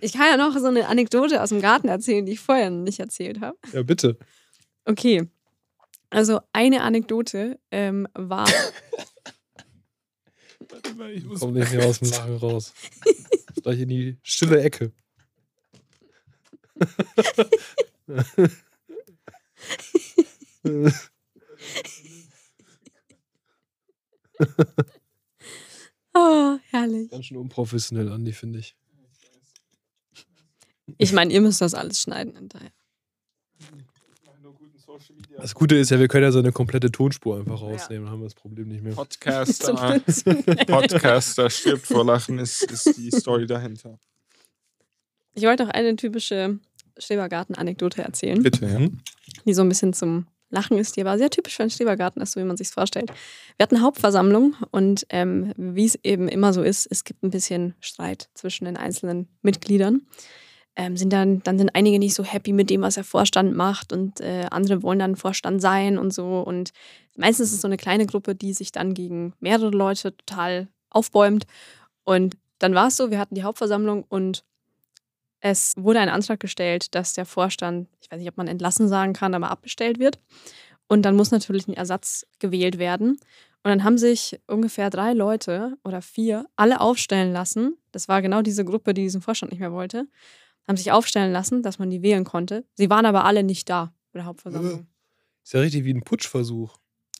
Ich kann ja noch so eine Anekdote aus dem Garten erzählen, die ich vorher noch nicht erzählt habe.
Ja, bitte.
Okay. Also eine Anekdote ähm, war,
ich muss
Komm nicht mehr aus dem Lachen raus. Gleich in die stille Ecke.
oh, herrlich.
Ganz schön unprofessionell, Andi, finde ich.
Ich meine, ihr müsst das alles schneiden hinterher.
Das Gute ist ja, wir können ja so eine komplette Tonspur einfach rausnehmen, dann haben wir das Problem nicht mehr.
Podcaster. Podcaster stirbt vor Lachen, ist, ist die Story dahinter.
Ich wollte noch eine typische Schrebergarten-Anekdote erzählen,
Bitte, ja.
Die so ein bisschen zum Lachen ist, die aber sehr typisch für einen Schrebergarten ist, so wie man sich vorstellt. Wir hatten Hauptversammlung und ähm, wie es eben immer so ist, es gibt ein bisschen Streit zwischen den einzelnen Mitgliedern. Ähm, sind dann, dann sind einige nicht so happy mit dem, was der Vorstand macht und äh, andere wollen dann Vorstand sein und so. Und meistens ist es so eine kleine Gruppe, die sich dann gegen mehrere Leute total aufbäumt. Und dann war es so, wir hatten die Hauptversammlung und es wurde ein Antrag gestellt, dass der Vorstand, ich weiß nicht, ob man entlassen sagen kann, aber abbestellt wird. Und dann muss natürlich ein Ersatz gewählt werden. Und dann haben sich ungefähr drei Leute oder vier alle aufstellen lassen. Das war genau diese Gruppe, die diesen Vorstand nicht mehr wollte haben sich aufstellen lassen, dass man die wählen konnte. Sie waren aber alle nicht da bei der Hauptversammlung.
Ist ja richtig wie ein Putschversuch.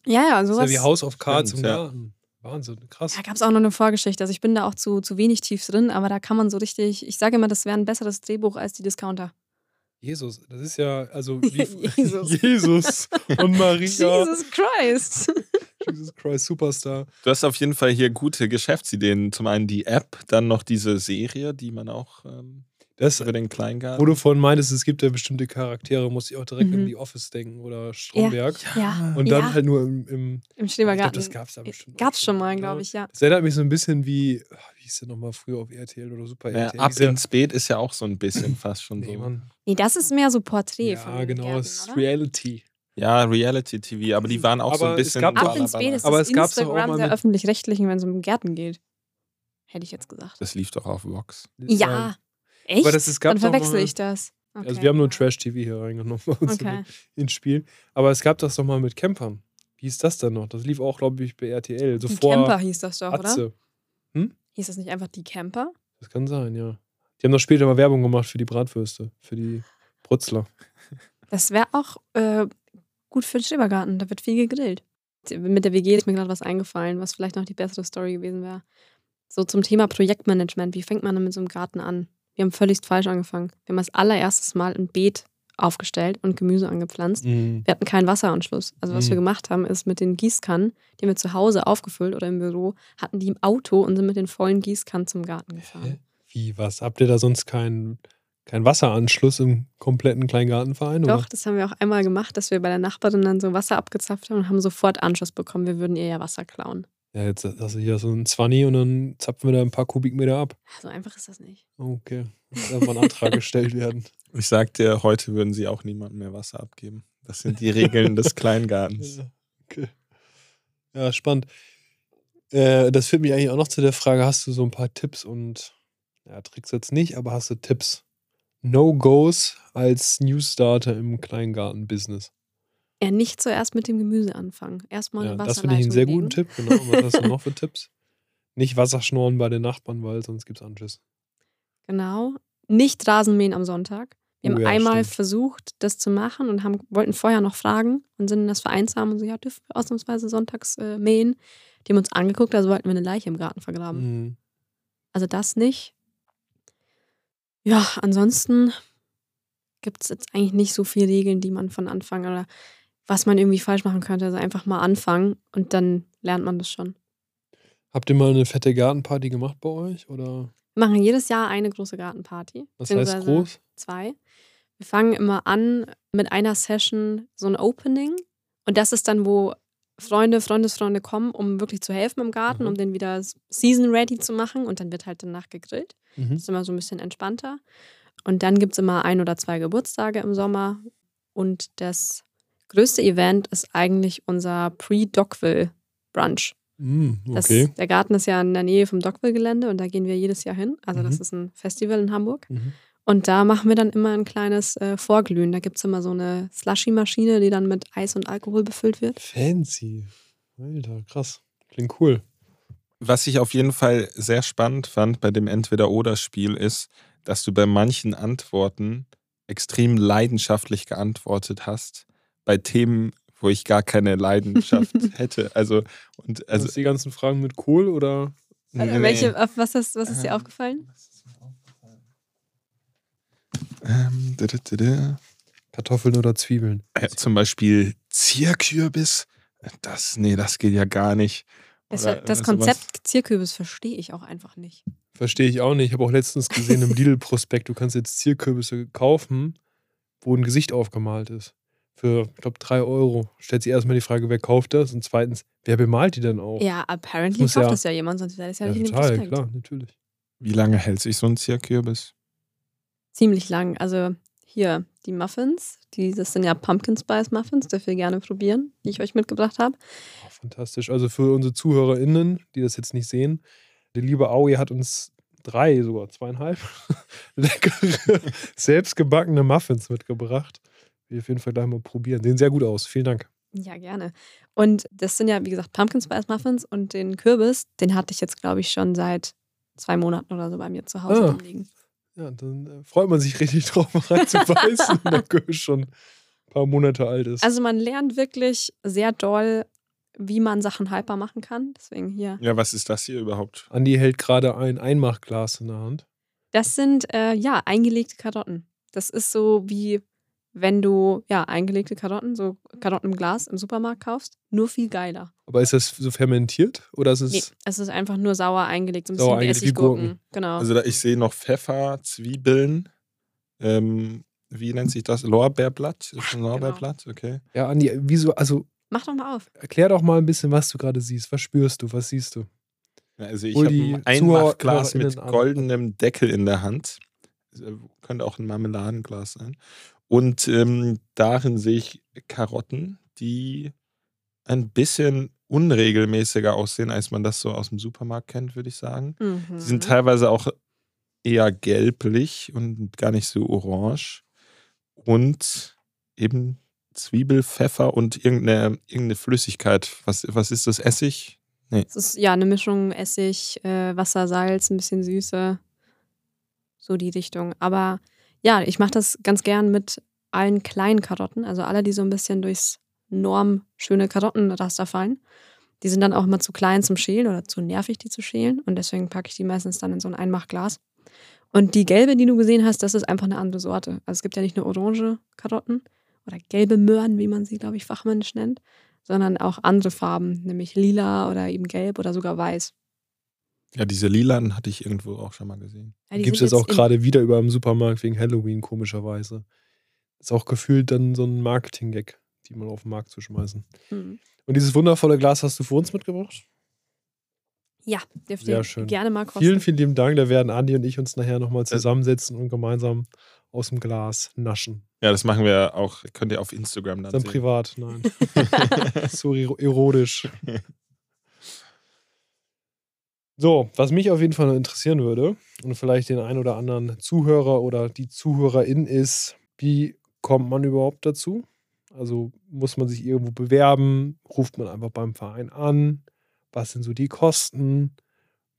Ja, ja, sowas.
Ist ja wie House of Cards im. Garten. Wahnsinn, krass.
Da gab es auch noch eine Vorgeschichte. Also ich bin da auch zu, zu wenig tief drin, aber da kann man so richtig, ich sage immer, das wäre ein besseres Drehbuch als die Discounter.
Jesus, das ist ja, also wie,
Jesus.
Jesus und Maria.
Jesus Christ.
Jesus Christ, Superstar.
Du hast auf jeden Fall hier gute Geschäftsideen. Zum einen die App, dann noch diese Serie, die man auch ähm,
Das,
über den
wo
Kleingarten.
du vorhin meintest, es gibt ja bestimmte Charaktere, muss ich auch direkt
Mhm.
an The Office denken oder Stromberg.
Ja,
Und dann
ja.
halt nur im, im
im Schrebergarten.
das gab es da bestimmt. auch
Gab's schon mal,
ne?
glaube ich, ja.
Das erinnert mich so ein bisschen wie, ach, wie hieß der nochmal früher auf RTL oder Super
Ja,
RTL?
ab
Dieser-
ins Beet ist ja auch so ein bisschen fast schon
nee,
so.
Mann.
Nee, das ist mehr so Porträt
Ja, genau,
Gärten,
es ist
oder?
Reality.
Ja, Reality-TV, aber die waren auch so
Aber
ein
es
bisschen.
gab
Ab ins Beet ist
Aber
das
es
Instagram der Öffentlich-Rechtlichen, wenn es um Gärten geht. Hätte ich jetzt gesagt.
Das lief doch auf Vox.
Ja. Echt?
Aber das, es gab
Dann verwechsel
mal-
ich das. Okay.
Also wir haben nur Trash-TV hier reingenommen bei uns
Okay.
in- ins Spiel. Aber es gab das doch mal mit Campern. Wie hieß das denn noch? Das lief auch, glaube ich, bei RTL. So
Die
vor
Camper hieß das doch, oder?
Atze.
Hieß das nicht einfach die Camper?
Das kann sein, ja. Die haben doch später mal Werbung gemacht für die Bratwürste, für die Brutzler.
Das wäre auch äh, gut für den Schrebergarten. Da wird viel gegrillt. Mit der WG ist mir gerade was eingefallen, was vielleicht noch die bessere Story gewesen wäre. So zum Thema Projektmanagement. Wie fängt man denn mit so einem Garten an? Wir haben völlig falsch angefangen. Wir haben als allererstes Mal ein Beet aufgestellt und Gemüse angepflanzt.
Mhm.
Wir hatten keinen Wasseranschluss. Also was
Mhm.
wir gemacht haben, ist mit den Gießkannen, die haben wir zu Hause aufgefüllt oder im Büro, hatten die im Auto und sind mit den vollen Gießkannen zum Garten gefahren.
Wie, was? Habt ihr da sonst keinen kein Wasseranschluss im kompletten Kleingartenverein?
Doch,
Oder?
das haben wir auch einmal gemacht, dass wir bei der Nachbarin dann so Wasser abgezapft haben und haben sofort Anschluss bekommen, wir würden ihr ja Wasser klauen.
Ja, jetzt hast du hier so ein 20 und dann zapfen wir da ein paar Kubikmeter ab.
So einfach ist das nicht.
Okay. Muss einfach ein Antrag gestellt werden.
Ich sag dir, heute würden sie auch niemandem mehr Wasser abgeben. Das sind die Regeln des Kleingartens.
Ja, okay. Ja, spannend. Äh, das führt mich eigentlich auch noch zu der Frage: Hast du so ein paar Tipps und ja, Tricks jetzt nicht, aber hast du Tipps? No-Gos als Newstarter im Kleingarten-Business.
Ja, nicht zuerst mit dem Gemüse anfangen. Erstmal
Ja,
eine
das finde ich einen sehr guten Tipp. Genau. Was hast du noch für Tipps? Nicht Wasserschnorren bei den Nachbarn, weil sonst gibt es Anschiss.
Genau. Nicht Rasenmähen am Sonntag. Wir
Oh
haben
ja,
einmal
stimmt.
versucht, das zu machen und haben, wollten vorher noch fragen und sind in das Vereinsheim und so, ja, dürfen wir ausnahmsweise sonntags äh, mähen? Die haben uns angeguckt, also wollten wir eine Leiche im Garten vergraben.
Mhm.
Also das nicht. Ja, ansonsten gibt es jetzt eigentlich nicht so viele Regeln, die man von Anfang oder was man irgendwie falsch machen könnte. Also einfach mal anfangen und dann lernt man das schon.
Habt ihr mal eine fette Gartenparty gemacht bei euch? Oder
Wir machen jedes Jahr eine große Gartenparty.
was heißt groß?
Zwei. Wir fangen immer an mit einer Session, so ein Opening. Und das ist dann, wo Freunde, Freundesfreunde kommen, um wirklich zu helfen im Garten,
Mhm.
um den wieder season ready zu machen. Und dann wird halt danach gegrillt.
Mhm.
Das ist immer so ein bisschen entspannter. Und dann gibt es immer ein oder zwei Geburtstage im Sommer. Und das größte Event ist eigentlich unser Pre-Dockville-Brunch. Das,
okay.
Der Garten ist ja in der Nähe vom Dockville-Gelände und da gehen wir jedes Jahr hin. Also das
Mhm.
ist ein Festival in Hamburg.
Mhm.
Und da machen wir dann immer ein kleines äh, Vorglühen. Da gibt es immer so eine Slushy-Maschine, die dann mit Eis und Alkohol befüllt wird.
Fancy. Alter, krass. Klingt cool.
Was ich auf jeden Fall sehr spannend fand bei dem Entweder-Oder-Spiel ist, dass du bei manchen Antworten extrem leidenschaftlich geantwortet hast, bei Themen, wo ich gar keine Leidenschaft hätte. Also, und also.
Also die ganzen Fragen mit Kohl oder?
Nee,
welche, auf was, ist, was ist dir
Ähm,
aufgefallen?
ist? Ähm, da, da, da, da.
Kartoffeln oder Zwiebeln?
Äh, zum Beispiel Zierkürbis. Das, nee, das geht ja gar nicht.
Das,
Oder,
das
sowas.
Konzept Zierkürbis verstehe ich auch einfach nicht.
Verstehe ich auch nicht. Ich habe auch letztens gesehen im Lidl-Prospekt, du kannst jetzt Zierkürbisse kaufen, wo ein Gesicht aufgemalt ist. Für, ich glaube, drei Euro. Stellt sich erstmal die Frage, wer kauft das? Und zweitens, wer bemalt die denn auch?
Ja, apparently kauft
ja-
das ja jemand, sonst wäre das ja,
Ja,
nicht in dem
total,
Prospekt.
klar, natürlich.
Wie lange hält sich so ein Zierkürbis?
ziemlich lang. Also hier die Muffins, die, das sind ja Pumpkin Spice Muffins, dürft ihr gerne probieren, die ich euch mitgebracht habe.
Oh, fantastisch. Also für unsere ZuhörerInnen, die das jetzt nicht sehen, die liebe Aui hat uns drei, sogar zweieinhalb leckere, selbstgebackene Muffins mitgebracht. Wir auf jeden Fall gleich mal probieren. Sehen sehr gut aus. Vielen Dank.
Ja, gerne. Und das sind ja, wie gesagt, Pumpkin Spice Muffins und den Kürbis, den hatte ich jetzt, glaube ich, schon seit zwei Monaten oder so bei mir zu Hause
Ah.
rumliegen.
Ja, dann äh, freut man sich richtig drauf, reinzubeißen, wenn der Kürbis schon ein paar Monate alt ist.
Also man lernt wirklich sehr doll, wie man Sachen haltbar machen kann. Deswegen hier.
Ja, was ist das hier überhaupt?
Andi hält gerade ein Einmachglas in der Hand.
Das sind äh, ja eingelegte Karotten. Das ist so wie wenn du ja eingelegte Karotten, so Karotten im Glas im Supermarkt kaufst, nur viel geiler.
Aber ist das so fermentiert oder ist es.
Nee, es ist einfach nur sauer eingelegt, so ein
Sauer
bisschen wie
eingelegt wie
Essiggurken.
Gurken.
Genau.
Also da, ich sehe noch Pfeffer, Zwiebeln, ähm, wie nennt sich das? Lorbeerblatt? Ist das ein
Genau.
Lorbeerblatt? Okay.
Ja, Andi, wieso, also
Mach doch mal auf.
erklär doch mal ein bisschen, was du gerade siehst. Was spürst du? Was siehst du?
Ja, Also ich habe
die
ein Einmachglas mit goldenem Deckel in der Hand. Also, Könnte auch ein Marmeladenglas sein. Und ähm, darin sehe ich Karotten, die ein bisschen unregelmäßiger aussehen, als man das so aus dem Supermarkt kennt, würde ich sagen.
Mhm.
Die sind teilweise auch eher gelblich und gar nicht so orange. Und eben Zwiebel, Pfeffer und irgendeine, irgendeine Flüssigkeit. Was, was ist das? Essig?
Es ist ja eine Mischung Essig, äh, Wasser, Salz, ein bisschen Süße. So die Richtung. Aber ja, ich mache das ganz gern mit allen kleinen Karotten, also alle, die so ein bisschen durchs Norm schöne Karottenraster fallen. Die sind dann auch immer zu klein zum Schälen oder zu nervig, die zu schälen. Und deswegen packe ich die meistens dann in so ein Einmachglas. Und die gelbe, die du gesehen hast, das ist einfach eine andere Sorte. Also es gibt ja nicht nur orange Karotten oder gelbe Möhren, wie man sie, glaube ich, fachmännisch nennt, sondern auch andere Farben, nämlich lila oder eben gelb oder sogar weiß.
Ja, diese lilanen hatte ich irgendwo auch schon mal gesehen.
Ja, die
Gibt es jetzt auch gerade wieder über im Supermarkt wegen Halloween, komischerweise. Ist auch gefühlt dann so ein Marketing-Gag, die mal auf den Markt zu schmeißen.
Hm.
Und dieses wundervolle Glas hast du für uns mitgebracht?
Ja, dürft
Sehr
ihr
schön.
gerne mal kosten.
Vielen, vielen lieben Dank. Da werden Andi und ich uns nachher nochmal zusammensetzen und gemeinsam aus dem Glas naschen.
Ja, das machen wir auch, könnt ihr auf Instagram dann
Dann
sehen.
privat, nein. so ero- erotisch. So, was mich auf jeden Fall noch interessieren würde und vielleicht den einen oder anderen Zuhörer oder die Zuhörerin ist, wie kommt man überhaupt dazu? Also muss man sich irgendwo bewerben? Ruft man einfach beim Verein an? Was sind so die Kosten?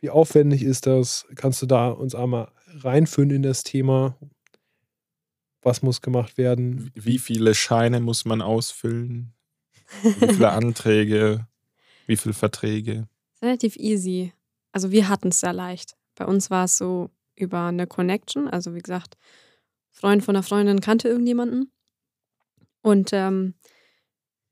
Wie aufwendig ist das? Kannst du da uns einmal reinführen in das Thema? Was muss gemacht werden?
Wie viele Scheine muss man ausfüllen? Wie viele Anträge? Wie viele Verträge?
Relativ easy. Also wir hatten es sehr leicht. Bei uns war es so über eine Connection. Also wie gesagt, Freund von einer Freundin kannte irgendjemanden. Und ähm,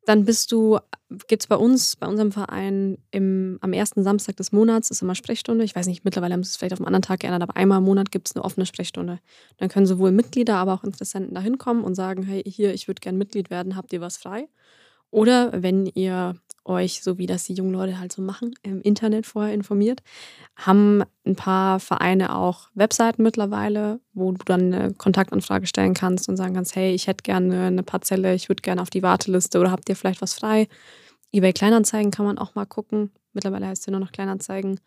dann bist du, gibt es bei uns, bei unserem Verein im, am ersten Samstag des Monats ist immer Sprechstunde. Ich weiß nicht, mittlerweile haben sie es vielleicht auf einen anderen Tag geändert, aber einmal im Monat gibt es eine offene Sprechstunde. Dann können sowohl Mitglieder, aber auch Interessenten da hinkommen und sagen, hey, hier, ich würde gern Mitglied werden, habt ihr was frei? Oder wenn ihr euch, so wie das die jungen Leute halt so machen, im Internet vorher informiert, haben ein paar Vereine auch Webseiten mittlerweile, wo du dann eine Kontaktanfrage stellen kannst und sagen kannst, hey, ich hätte gerne eine Parzelle, ich würde gerne auf die Warteliste oder habt ihr vielleicht was frei? eBay Kleinanzeigen kann man auch mal gucken. Mittlerweile heißt es ja nur noch Kleinanzeigen.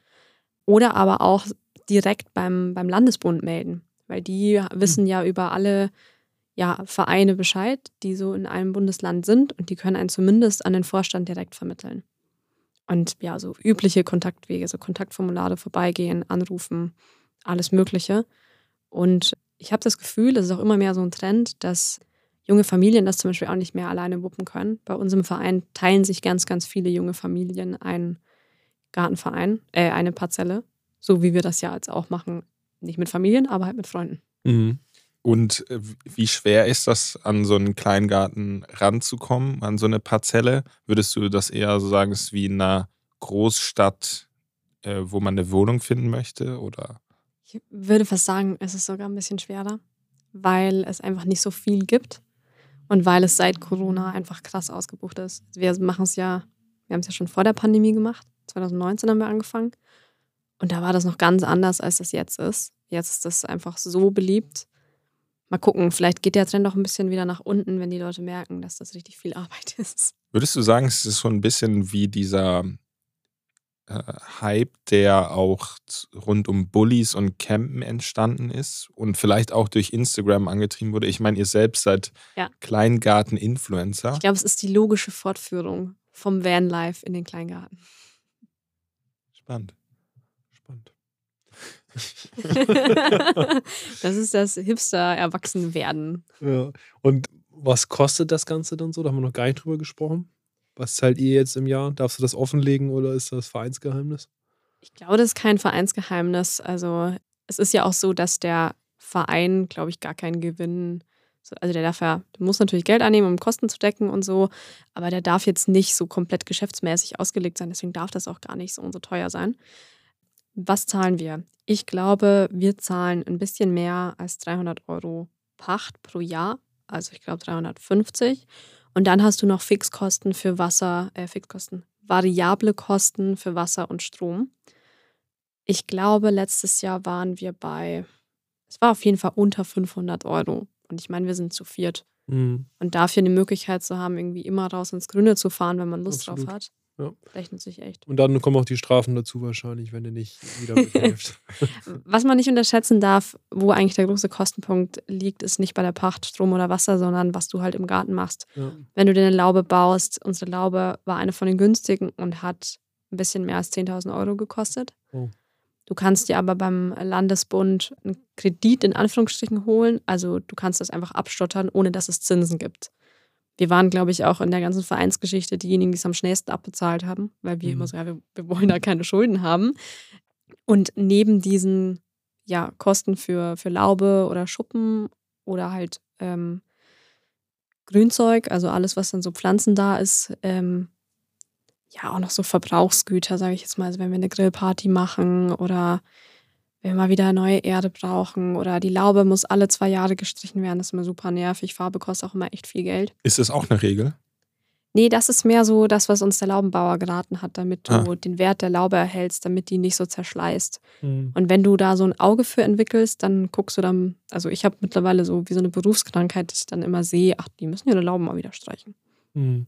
Oder aber auch direkt beim, beim Landesbund melden, weil die wissen ja über alle ja, Vereine Bescheid, die so in einem Bundesland sind und die können einen zumindest an den Vorstand direkt vermitteln. Und ja, so übliche Kontaktwege, so Kontaktformulare vorbeigehen, anrufen, alles Mögliche. Und ich habe das Gefühl, es ist auch immer mehr so ein Trend, dass junge Familien das zum Beispiel auch nicht mehr alleine wuppen können. Bei uns im Verein teilen sich ganz, ganz viele junge Familien einen Gartenverein, äh, eine Parzelle, so wie wir das ja jetzt auch machen. Nicht mit Familien, aber halt mit Freunden.
Mhm.
Und äh, wie schwer ist das, an so einen Kleingarten ranzukommen, an so eine Parzelle? Würdest du das eher so sagen, es ist wie in einer Großstadt, äh, wo man eine Wohnung finden möchte? Oder?
Ich würde fast sagen, es ist sogar ein bisschen schwerer, weil es einfach nicht so viel gibt und weil es seit Corona einfach krass ausgebucht ist. Wir machen es ja, wir haben es ja schon vor der Pandemie gemacht. 2019 haben wir angefangen. Und da war das noch ganz anders, als das jetzt ist. Jetzt ist das einfach so beliebt. Mal gucken, vielleicht geht der Trend noch ein bisschen wieder nach unten, wenn die Leute merken, dass das richtig viel Arbeit ist.
Würdest du sagen, es ist so ein bisschen wie dieser äh, Hype, der auch rund um Bullies und Campen entstanden ist und vielleicht auch durch Instagram angetrieben wurde? Ich meine, ihr selbst seid
Ja.
Kleingarten-Influencer.
Ich glaube, es ist die logische Fortführung vom Vanlife in den Kleingarten.
Spannend. Spannend.
das ist das Hipster-Erwachsenwerden.
Ja. Und was kostet das Ganze dann so? Da haben wir noch gar nicht drüber gesprochen. Was zahlt ihr jetzt im Jahr? Darfst du das offenlegen oder ist das Vereinsgeheimnis?
Ich glaube, das ist kein Vereinsgeheimnis. Also es ist ja auch so, dass der Verein, glaube ich, gar keinen Gewinn, so- also der darf ja, der muss natürlich Geld annehmen, um Kosten zu decken und so, aber der darf jetzt nicht so komplett geschäftsmäßig ausgelegt sein, deswegen darf das auch gar nicht so und so teuer sein. Was zahlen wir? Ich glaube, wir zahlen ein bisschen mehr als 300 Euro Pacht pro Jahr, also ich glaube 350. Und dann hast du noch Fixkosten für Wasser, äh, Fixkosten, variable Kosten für Wasser und Strom. Ich glaube, letztes Jahr waren wir bei, es war auf jeden Fall unter 500 Euro. Und ich meine, wir sind zu viert.
Mhm.
Und dafür eine Möglichkeit zu haben, irgendwie immer raus ins Grüne zu fahren, wenn man Lust
Absolut.
drauf hat,
Ja.
rechnet sich echt.
Und dann kommen auch die Strafen dazu wahrscheinlich, wenn ihr nicht wieder mithelft.
Was man nicht unterschätzen darf, wo eigentlich der große Kostenpunkt liegt, ist nicht bei der Pacht, Strom oder Wasser, sondern was du halt im Garten machst.
ja.
Wenn du dir eine Laube baust, unsere Laube war eine von den günstigen und hat ein bisschen mehr als 10.000 Euro gekostet.
Oh.
Du kannst dir aber beim Landesbund einen Kredit in Anführungsstrichen holen. Also du kannst das einfach abstottern, ohne dass es Zinsen gibt. Wir waren, glaube ich, auch in der ganzen Vereinsgeschichte diejenigen, die es am schnellsten abbezahlt haben, weil wir
Mhm.
immer so, ja, wir, wir wollen da keine Schulden haben. Und neben diesen ja, Kosten für, für Laube oder Schuppen oder halt ähm, Grünzeug, also alles, was dann so Pflanzen da ist, ähm, ja, auch noch so Verbrauchsgüter, sage ich jetzt mal. Also wenn wir eine Grillparty machen oder wenn wir mal wieder neue Erde brauchen oder die Laube muss alle zwei Jahre gestrichen werden, das ist immer super nervig. Farbe kostet auch immer echt viel Geld.
Ist das auch eine Regel?
Nee, das ist mehr so das, was uns der Laubenbauer geraten hat, damit du
Ah.
den Wert der Laube erhältst, damit die nicht so zerschleißt.
Mhm.
Und wenn du da so ein Auge für entwickelst, dann guckst du dann, also ich habe mittlerweile so wie so eine Berufskrankheit, dass ich dann immer sehe, ach, die müssen ihre Lauben mal wieder streichen.
Mhm.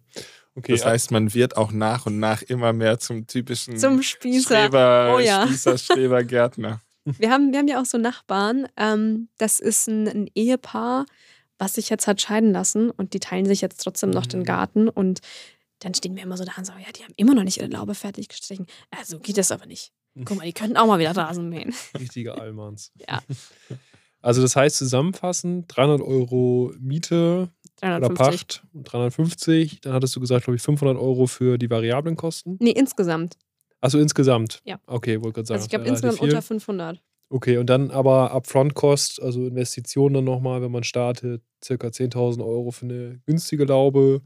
Okay,
Das heißt, man wird auch nach und nach immer mehr zum typischen
Zum Spießer.
Streber,
Oh ja.
Spießer, Streber, Gärtner.
Wir haben, wir haben ja auch so Nachbarn. Ähm, das ist ein, ein Ehepaar, was sich jetzt hat scheiden lassen und die teilen sich jetzt trotzdem noch den
Mhm.
Garten und dann stehen wir immer so da und sagen, ja, die haben immer noch nicht ihre Laube fertig gestrichen. Also geht das aber nicht. Guck mal, die könnten auch mal wieder Rasen mähen.
richtige Allmanns.
Ja.
Also das heißt zusammenfassend 300 Euro Miete oder
350.
Pacht, 350. Dann hattest du gesagt, glaube ich, 500 Euro für die variablen Kosten.
Nee, insgesamt.
Also insgesamt?
Ja.
Okay, wollte gerade sagen.
Also ich glaube insgesamt unter 500.
Okay, und dann aber Upfront-Kost, also Investitionen dann nochmal, wenn man startet, circa 10.000 Euro für eine günstige Laube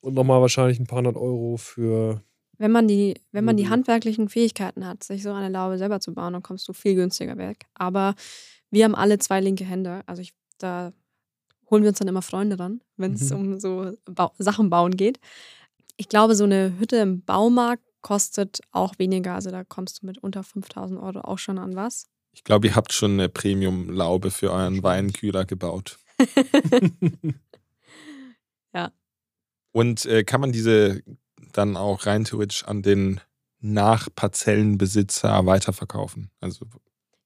und nochmal wahrscheinlich ein paar hundert Euro für.
Wenn man die, wenn man die
Mhm.
handwerklichen Fähigkeiten hat, sich so eine Laube selber zu bauen, dann kommst du viel günstiger weg. Aber wir haben alle zwei linke Hände. Also ich, da holen wir uns dann immer Freunde ran, wenn es
Mhm.
um so Bau Sachen bauen geht. Ich glaube, so eine Hütte im Baumarkt kostet auch weniger. Also da kommst du mit unter 5000 Euro auch schon an was.
Ich glaube, ihr habt schon eine Premium-Laube für euren Weinkühler gebaut.
Ja.
Und äh, kann man diese dann auch rein theoretisch an den Nachparzellenbesitzer weiterverkaufen? Also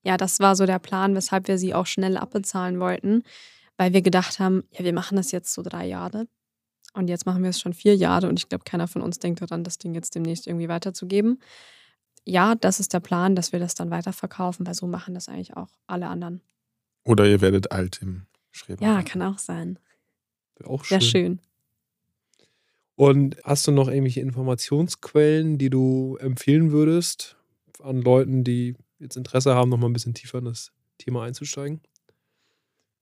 Ja, das war so der Plan, weshalb wir sie auch schnell abbezahlen wollten, weil wir gedacht haben, ja, wir machen das jetzt so drei Jahre und jetzt machen wir es schon vier Jahre und ich glaube, keiner von uns denkt daran, das Ding jetzt demnächst irgendwie weiterzugeben. Ja, das ist der Plan, dass wir das dann weiterverkaufen, weil so machen das eigentlich auch alle anderen.
oder ihr werdet alt im Schreber.
Ja, kann auch sein.
Wäre auch
Sehr schön.
Und hast du noch irgendwelche Informationsquellen, die du empfehlen würdest an Leuten, die jetzt Interesse haben, nochmal ein bisschen tiefer in das Thema einzusteigen?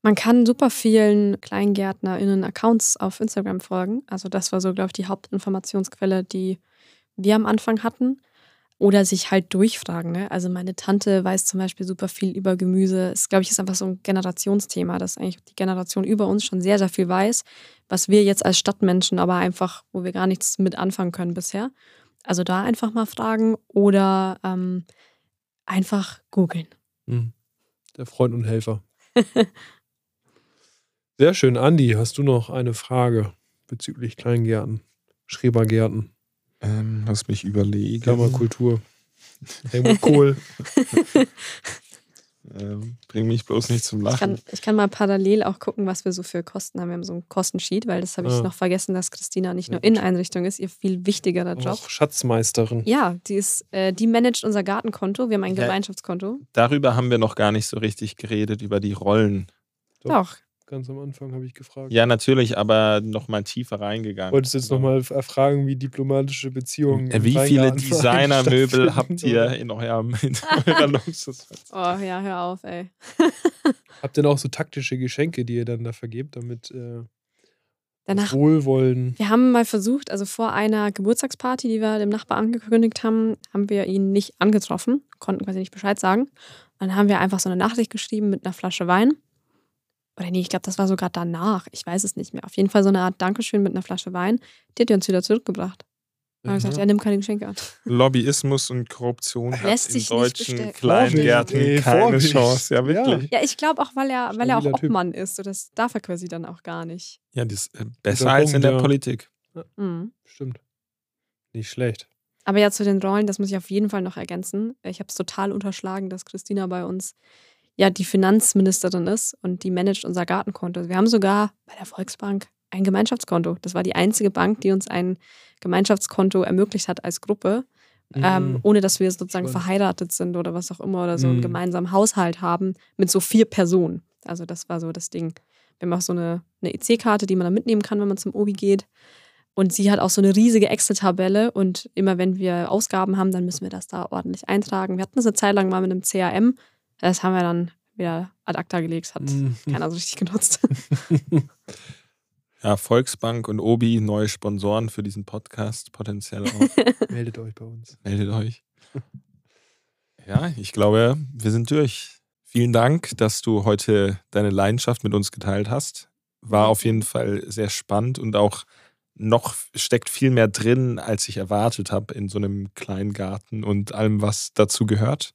Man kann super vielen KleingärtnerInnen Accounts auf Instagram folgen. Also das war so, glaube ich, die Hauptinformationsquelle, die wir am Anfang hatten. Oder sich halt durchfragen. Ne? Also meine Tante weiß zum Beispiel super viel über Gemüse. Es, glaube ich, ist einfach so ein Generationsthema, dass eigentlich die Generation über uns schon sehr, sehr viel weiß, was wir jetzt als Stadtmenschen aber einfach, wo wir gar nichts mit anfangen können bisher. Also da einfach mal fragen oder ähm, einfach googeln.
Hm. Der Freund und Helfer. Sehr schön. Andi, hast du noch eine Frage bezüglich Kleingärten, Schrebergärten,
Ähm, lass mich überlegen.
Kammerkultur? Helmut Kohl.
Ähm, bring mich bloß nicht zum
Ich
Lachen.
kann, ich kann mal parallel auch gucken, was wir so für Kosten haben. Wir haben so ein Kostensheet, weil das habe ich
Ah.
noch vergessen, dass Christina nicht nur
Ja, gut.
Inneneinrichtung ist, ihr viel wichtigerer Job.
Auch Schatzmeisterin.
Ja, die ist, äh, die managt unser Gartenkonto. Wir haben ein
Ja.
Gemeinschaftskonto.
Darüber haben wir noch gar nicht so richtig geredet, über die Rollen.
Doch.
Doch.
Ganz am Anfang habe ich gefragt.
Ja, natürlich, aber noch mal tiefer reingegangen.
Wolltest du jetzt nochmal fragen, wie diplomatische Beziehungen.
Äh, Wie viele Designermöbel habt ihr in, eurem, in eurer Luxus?
Oh ja, hör auf, ey.
Habt ihr denn auch so taktische Geschenke, die ihr dann da vergebt, damit äh,
Danach
Wohlwollen.
Wir haben mal versucht, also vor einer Geburtstagsparty, die wir dem Nachbar angekündigt haben, haben wir ihn nicht angetroffen, konnten quasi nicht Bescheid sagen. Dann haben wir einfach so eine Nachricht geschrieben mit einer Flasche Wein. Oder nee, ich glaube, das war sogar danach. Ich weiß es nicht mehr. Auf jeden Fall so eine Art Dankeschön mit einer Flasche Wein. Die hat er uns wieder zurückgebracht. Und hat gesagt,
Aha.
er nimmt keine Geschenke an.
Lobbyismus und Korruption hat
Lässt
in
sich
deutschen. Kleingärten
ey,
keine. Chance. Ja, wirklich.
Ja, ich glaube auch, weil er, weil er auch
Stabiler Typ.
Obmann ist. So, das darf er quasi dann auch gar nicht.
Ja, das ist äh, besser als in der
ja.
Politik.
Mhm.
Stimmt. Nicht schlecht.
Aber ja, zu den Rollen, das muss ich auf jeden Fall noch ergänzen. Ich habe es total unterschlagen, dass Christina bei uns ja die Finanzministerin ist und die managt unser Gartenkonto. Wir haben sogar bei der Volksbank ein Gemeinschaftskonto. Das war die einzige Bank, die uns ein Gemeinschaftskonto ermöglicht hat als Gruppe, ähm,
Mhm.
ohne dass wir sozusagen
Spannend.
verheiratet sind oder was auch immer oder so einen
Mhm.
gemeinsamen Haushalt haben mit so vier Personen. Also das war so das Ding. Wir haben auch so eine, eine EC-Karte, die man dann mitnehmen kann, wenn man zum Obi geht. Und sie hat auch so eine riesige Excel-Tabelle und immer wenn wir Ausgaben haben, dann müssen wir das da ordentlich eintragen. Wir hatten das eine Zeit lang mal mit einem CRM. Das haben wir dann wieder ad acta gelegt. Hat
Mhm.
keiner so richtig genutzt.
Ja, Volksbank und Obi, neue Sponsoren für diesen Podcast, potenziell auch.
Meldet euch bei uns.
Meldet euch. Ja, ich glaube, wir sind durch. Vielen Dank, dass du heute deine Leidenschaft mit uns geteilt hast. War auf jeden Fall sehr spannend und auch noch steckt viel mehr drin, als ich erwartet habe in so einem kleinen Garten und allem, was dazu gehört.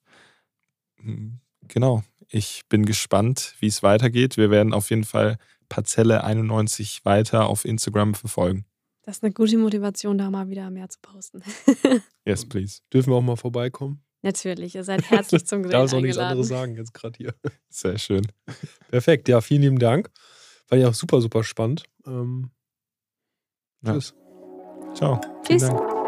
Genau. Ich bin gespannt, wie es weitergeht. Wir werden auf jeden Fall Parzelle 91 weiter auf Instagram verfolgen.
Das ist eine gute Motivation, da mal wieder mehr zu posten.
Yes, please.
Dürfen wir auch mal vorbeikommen?
Natürlich, ihr seid herzlich zum Grillen
Darf es auch nichts anderes sagen, jetzt gerade hier.
Sehr schön.
Perfekt, ja, vielen lieben Dank. Fand ich auch super, super spannend. Ähm,
Ja.
Tschüss.
Ciao.
Tschüss.
Vielen Dank.